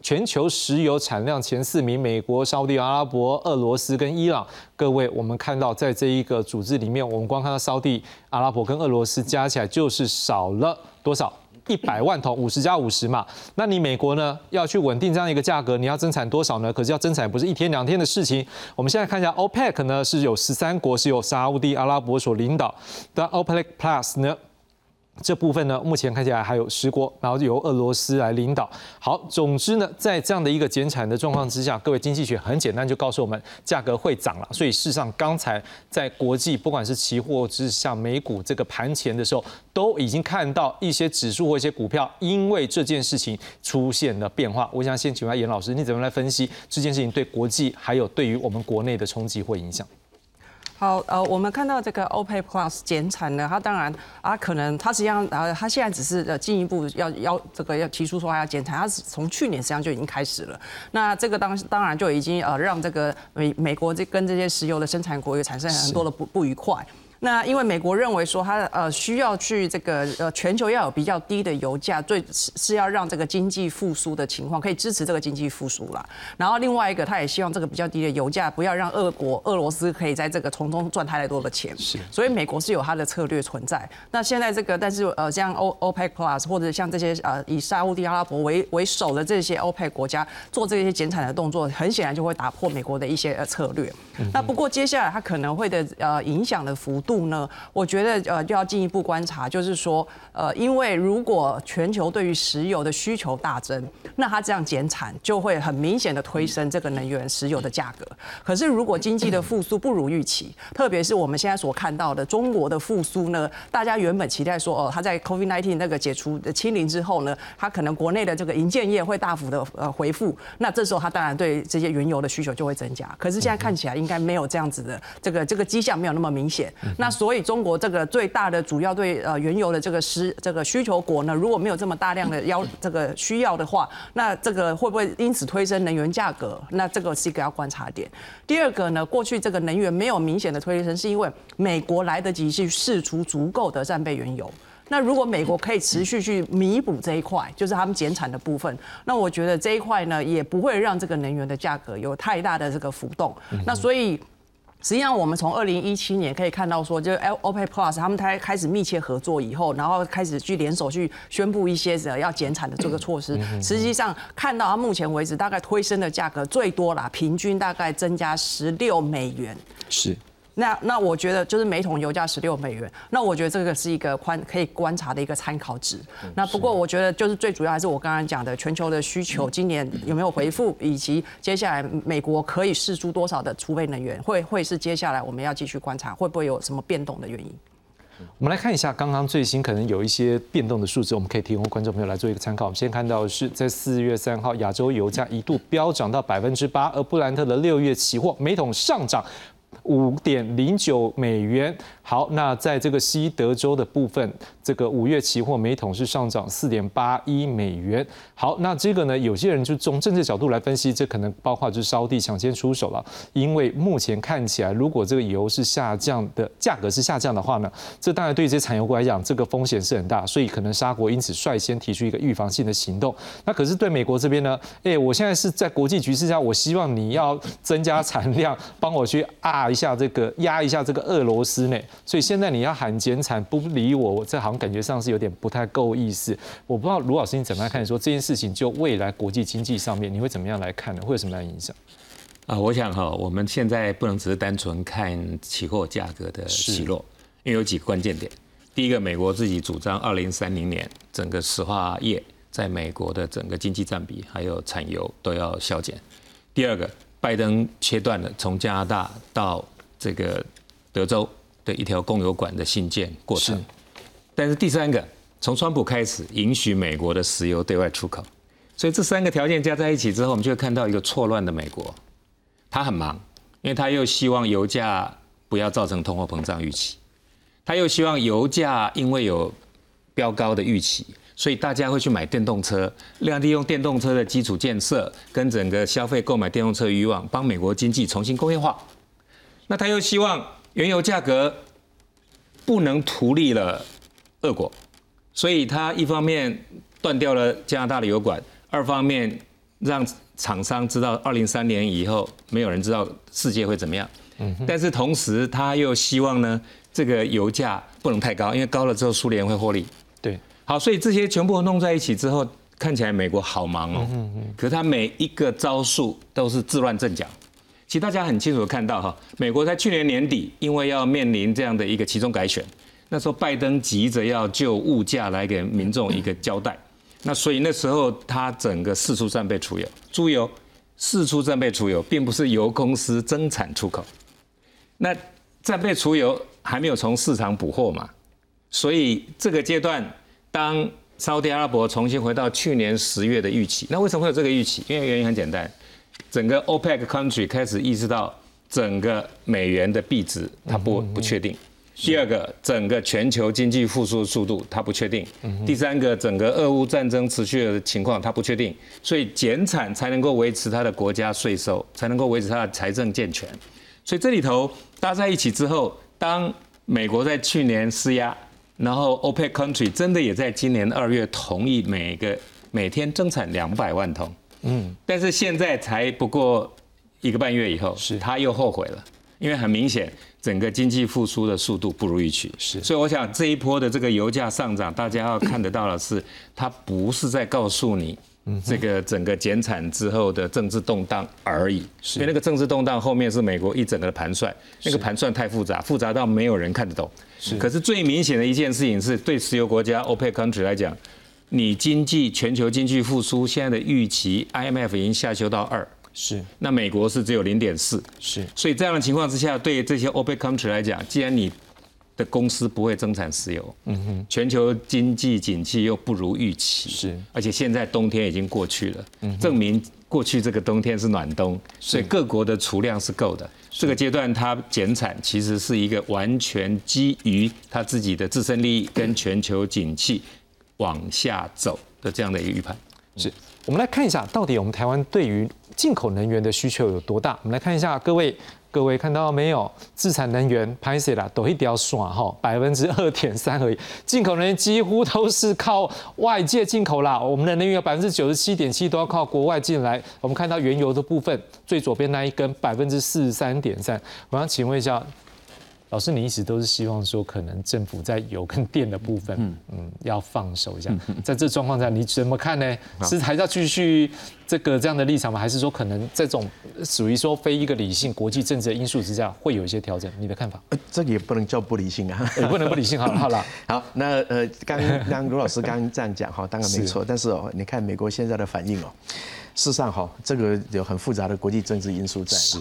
全球石油产量前四名，美国、沙地阿拉伯、俄罗斯跟伊朗。各位，我们看到在这一个组织里面，我们光看到沙地阿拉伯跟俄罗斯加起来就是少了多少？一百万桶，五十加五十嘛，那你美国呢要去稳定这样一个价格，你要增产多少呢？可是要增产不是一天两天的事情。我们现在看一下 OPEC 呢是有十三国是由沙地阿拉伯所领导，但 OPEC Plus 呢？这部分呢，目前看起来还有十国，然后由俄罗斯来领导。好，总之呢，在这样的一个减产的状况之下，各位经济学很简单就告诉我们，价格会涨了。所以事实上，刚才在国际不管是期货，之像美股这个盘前的时候，都已经看到一些指数或一些股票因为这件事情出现了变化。我想先请问严老师，你怎么来分析这件事情对国际还有对于我们国内的冲击或影响？好，呃，我们看到这个 OPEC Plus 减产呢，它当然啊，可能它实际上啊，它现在只是呃进一步要要这个要提出说它要减产，它是从去年实际上就已经开始了。那这个当当然就已经呃让这个美美国这跟这些石油的生产国也产生很多的不不愉快。那因为美国认为说，它呃需要去这个呃全球要有比较低的油价，最是是要让这个经济复苏的情况可以支持这个经济复苏啦。然后另外一个，他也希望这个比较低的油价不要让俄国俄罗斯可以在这个从中赚太多的钱。是。所以美国是有它的策略存在。那现在这个，但是呃像欧 OPEC Plus 或者像这些呃以沙地阿拉伯为为首的这些 OPEC 国家做这些减产的动作，很显然就会打破美国的一些呃策略。那不过接下来它可能会的呃影响的幅度。度呢？我觉得呃就要进一步观察，就是说呃，因为如果全球对于石油的需求大增，那它这样减产就会很明显的推升这个能源石油的价格。可是如果经济的复苏不如预期，特别是我们现在所看到的中国的复苏呢，大家原本期待说哦，它在 COVID-19 那个解除的清零之后呢，它可能国内的这个银建业会大幅的呃回复，那这时候它当然对这些原油的需求就会增加。可是现在看起来应该没有这样子的这个这个迹象，没有那么明显。那所以中国这个最大的主要对呃原油的这个需这个需求国呢，如果没有这么大量的要这个需要的话，那这个会不会因此推升能源价格？那这个是一个要观察点。第二个呢，过去这个能源没有明显的推升，是因为美国来得及去释出足够的战备原油。那如果美国可以持续去弥补这一块，就是他们减产的部分，那我觉得这一块呢，也不会让这个能源的价格有太大的这个浮动。那所以。实际上，我们从二零一七年可以看到，说就是 OPEC Plus 他们开开始密切合作以后，然后开始去联手去宣布一些要减产的这个措施。实际上，看到它目前为止大概推升的价格最多啦，平均大概增加十六美元。是。那那我觉得就是每桶油价十六美元，那我觉得这个是一个观可以观察的一个参考值。那不过我觉得就是最主要还是我刚刚讲的全球的需求今年有没有回复，以及接下来美国可以释出多少的储备能源，会会是接下来我们要继续观察会不会有什么变动的原因。我们来看一下刚刚最新可能有一些变动的数字，我们可以提供观众朋友来做一个参考。我们先看到是在四月三号，亚洲油价一度飙涨到百分之八，而布兰特的六月期货每桶上涨。五点零九美元。好，那在这个西德州的部分，这个五月期货每桶是上涨四点八一美元。好，那这个呢，有些人就从政治角度来分析，这可能包括就是烧地抢先出手了，因为目前看起来，如果这个油是下降的价格是下降的话呢，这当然对于这些产油国来讲，这个风险是很大，所以可能沙国因此率先提出一个预防性的行动。那可是对美国这边呢，哎，我现在是在国际局势下，我希望你要增加产量，帮我去啊一下这个压一下这个俄罗斯呢。所以现在你要喊减产不理我，我这好像感觉上是有点不太够意思。我不知道卢老师你怎么样看？说这件事情就未来国际经济上面，你会怎么样来看呢？会有什么样的影响？啊，我想哈，我们现在不能只是单纯看期货价格的起落，因为有几个关键点。第一个，美国自己主张二零三零年整个石化业在美国的整个经济占比还有产油都要削减。第二个，拜登切断了从加拿大到这个德州。的一条供油管的信件过程，但是第三个，从川普开始允许美国的石油对外出口，所以这三个条件加在一起之后，我们就会看到一个错乱的美国，他很忙，因为他又希望油价不要造成通货膨胀预期，他又希望油价因为有飙高的预期，所以大家会去买电动车，量利用电动车的基础建设跟整个消费购买电动车欲望，帮美国经济重新工业化，那他又希望。原油价格不能图利了俄国，所以他一方面断掉了加拿大的油管，二方面让厂商知道二零三年以后没有人知道世界会怎么样。嗯，但是同时他又希望呢，这个油价不能太高，因为高了之后苏联会获利。对，好，所以这些全部弄在一起之后，看起来美国好忙哦。嗯嗯。可是他每一个招数都是自乱阵脚。其实大家很清楚的看到哈，美国在去年年底，因为要面临这样的一个其中改选，那时候拜登急着要就物价来给民众一个交代，那所以那时候他整个四处战备储油，猪油四处战备储油，并不是油公司增产出口，那战备储油还没有从市场补货嘛，所以这个阶段，当沙特阿拉伯重新回到去年十月的预期，那为什么会有这个预期？因为原因很简单。整个 OPEC country 开始意识到，整个美元的币值它不不确定。第二个，整个全球经济复苏的速度它不确定。第三个，整个俄乌战争持续的情况它不确定。所以减产才能够维持它的国家税收，才能够维持它的财政健全。所以这里头搭在一起之后，当美国在去年施压，然后 OPEC country 真的也在今年二月同意每个每天增产两百万桶。嗯，但是现在才不过一个半月以后，是。他又后悔了，因为很明显整个经济复苏的速度不如预期，是，所以我想这一波的这个油价上涨，大家要看得到的是，它不是在告诉你，这个整个减产之后的政治动荡而已，因为那个政治动荡后面是美国一整个的盘算，那个盘算太复杂，复杂到没有人看得懂，是，可是最明显的一件事情是对石油国家 OPEC country 来讲。你经济全球经济复苏现在的预期，IMF 已经下修到二，是。那美国是只有零点四，是。所以这样的情况之下，对这些 OPEC country 来讲，既然你的公司不会增产石油，嗯哼，全球经济景气又不如预期，是。而且现在冬天已经过去了，嗯，证明过去这个冬天是暖冬，所以各国的储量是够的。这个阶段它减产其实是一个完全基于它自己的自身利益跟全球景气。往下走的这样的一个预判，是我们来看一下，到底我们台湾对于进口能源的需求有多大？我们来看一下各位各位看到没有？自产能源拍摄啦，都一条线哈，百分之二点三而已。进口能源几乎都是靠外界进口啦。我们的能源有百分之九十七点七都要靠国外进来。我们看到原油的部分，最左边那一根百分之四十三点三。我想请问一下。老师，你一直都是希望说，可能政府在油跟电的部分，嗯嗯，要放手一下。在这状况下，你怎么看呢？是还是要继续这个这样的立场吗？还是说，可能这种属于说非一个理性国际政治的因素之下，会有一些调整？你的看法？这也不能叫不理性啊，也不能不理性。好了 好了，好，那呃，刚刚卢老师刚刚这样讲哈，当然没错。但是哦，你看美国现在的反应哦，事实上哈，这个有很复杂的国际政治因素在。是，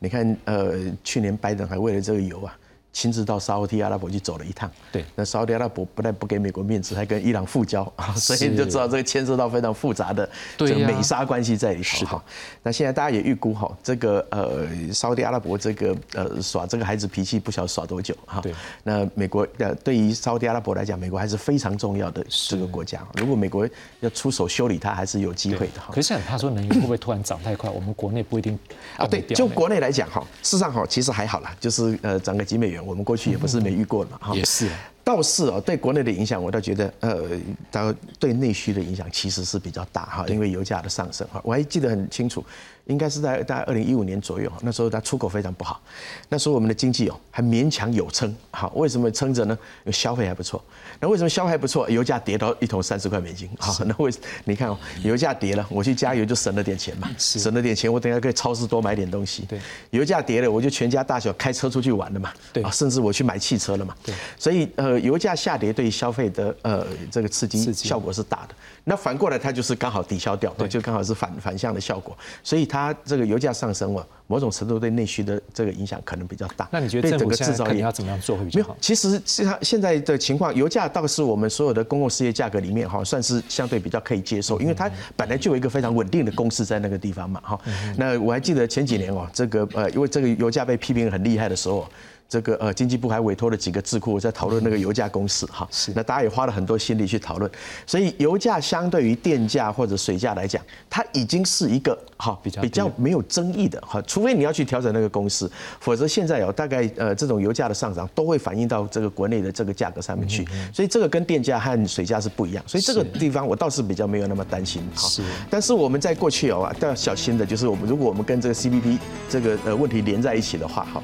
你看呃，去年拜登还为了这个油啊。亲自到沙特阿拉伯去走了一趟，对，那沙特阿拉伯不但不给美国面子，还跟伊朗复交啊，所以你就知道这个牵涉到非常复杂的这个美沙关系在里头哈。那现在大家也预估哈，这个呃沙特阿拉伯这个呃耍这个孩子脾气不晓得耍多久哈。对，那美国呃对于沙特阿拉伯来讲，美国还是非常重要的这个国家。如果美国要出手修理他，还是有机会的哈。可是很怕说能源会不会突然涨太快，我们国内不一定啊。对，就国内来讲哈，事实上哈，其实还好啦，就是呃涨个几美元。我们过去也不是没遇过嘛，哈，也是，倒是哦，对国内的影响，我倒觉得，呃，它对内需的影响其实是比较大哈，因为油价的上升哈，我还记得很清楚。应该是在大概二零一五年左右，那时候它出口非常不好，那时候我们的经济哦还勉强有撑，好，为什么撑着呢？因为消费还不错。那为什么消费还不错？油价跌到一桶三十块美金，好，那为你看哦，油价跌了，我去加油就省了点钱嘛，省了点钱，我等下可以超市多买点东西。对，油价跌了，我就全家大小开车出去玩了嘛，对，甚至我去买汽车了嘛。对，所以呃，油价下跌对消费的呃这个刺激效果是大的。那反过来它就是刚好抵消掉，就刚好是反反向的效果，所以它这个油价上升了，某种程度对内需的这个影响可能比较大。那你觉得整个制造业要怎么样做会比较好？没有，其实现现在的情况，油价倒是我们所有的公共事业价格里面哈，算是相对比较可以接受，因为它本来就有一个非常稳定的公式在那个地方嘛哈。那我还记得前几年哦，这个呃，因为这个油价被批评很厉害的时候。这个呃，经济部还委托了几个智库在讨论那个油价公式哈，是。那大家也花了很多心力去讨论，所以油价相对于电价或者水价来讲，它已经是一个哈比较比较没有争议的哈，除非你要去调整那个公司，否则现在有大概呃这种油价的上涨都会反映到这个国内的这个价格上面去，所以这个跟电价和水价是不一样，所以这个地方我倒是比较没有那么担心哈。是，但是我们在过去哦都要小心的，就是我们如果我们跟这个 CPP 这个呃问题连在一起的话哈。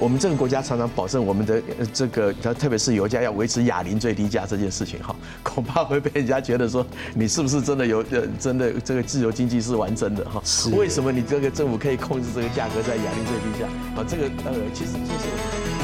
我们这个国家常常保证我们的这个，特别是油价要维持哑铃最低价这件事情，哈，恐怕会被人家觉得说你是不是真的有呃真的这个自由经济是完整的哈？为什么你这个政府可以控制这个价格在亚力最低价？啊，这个呃，其实就是。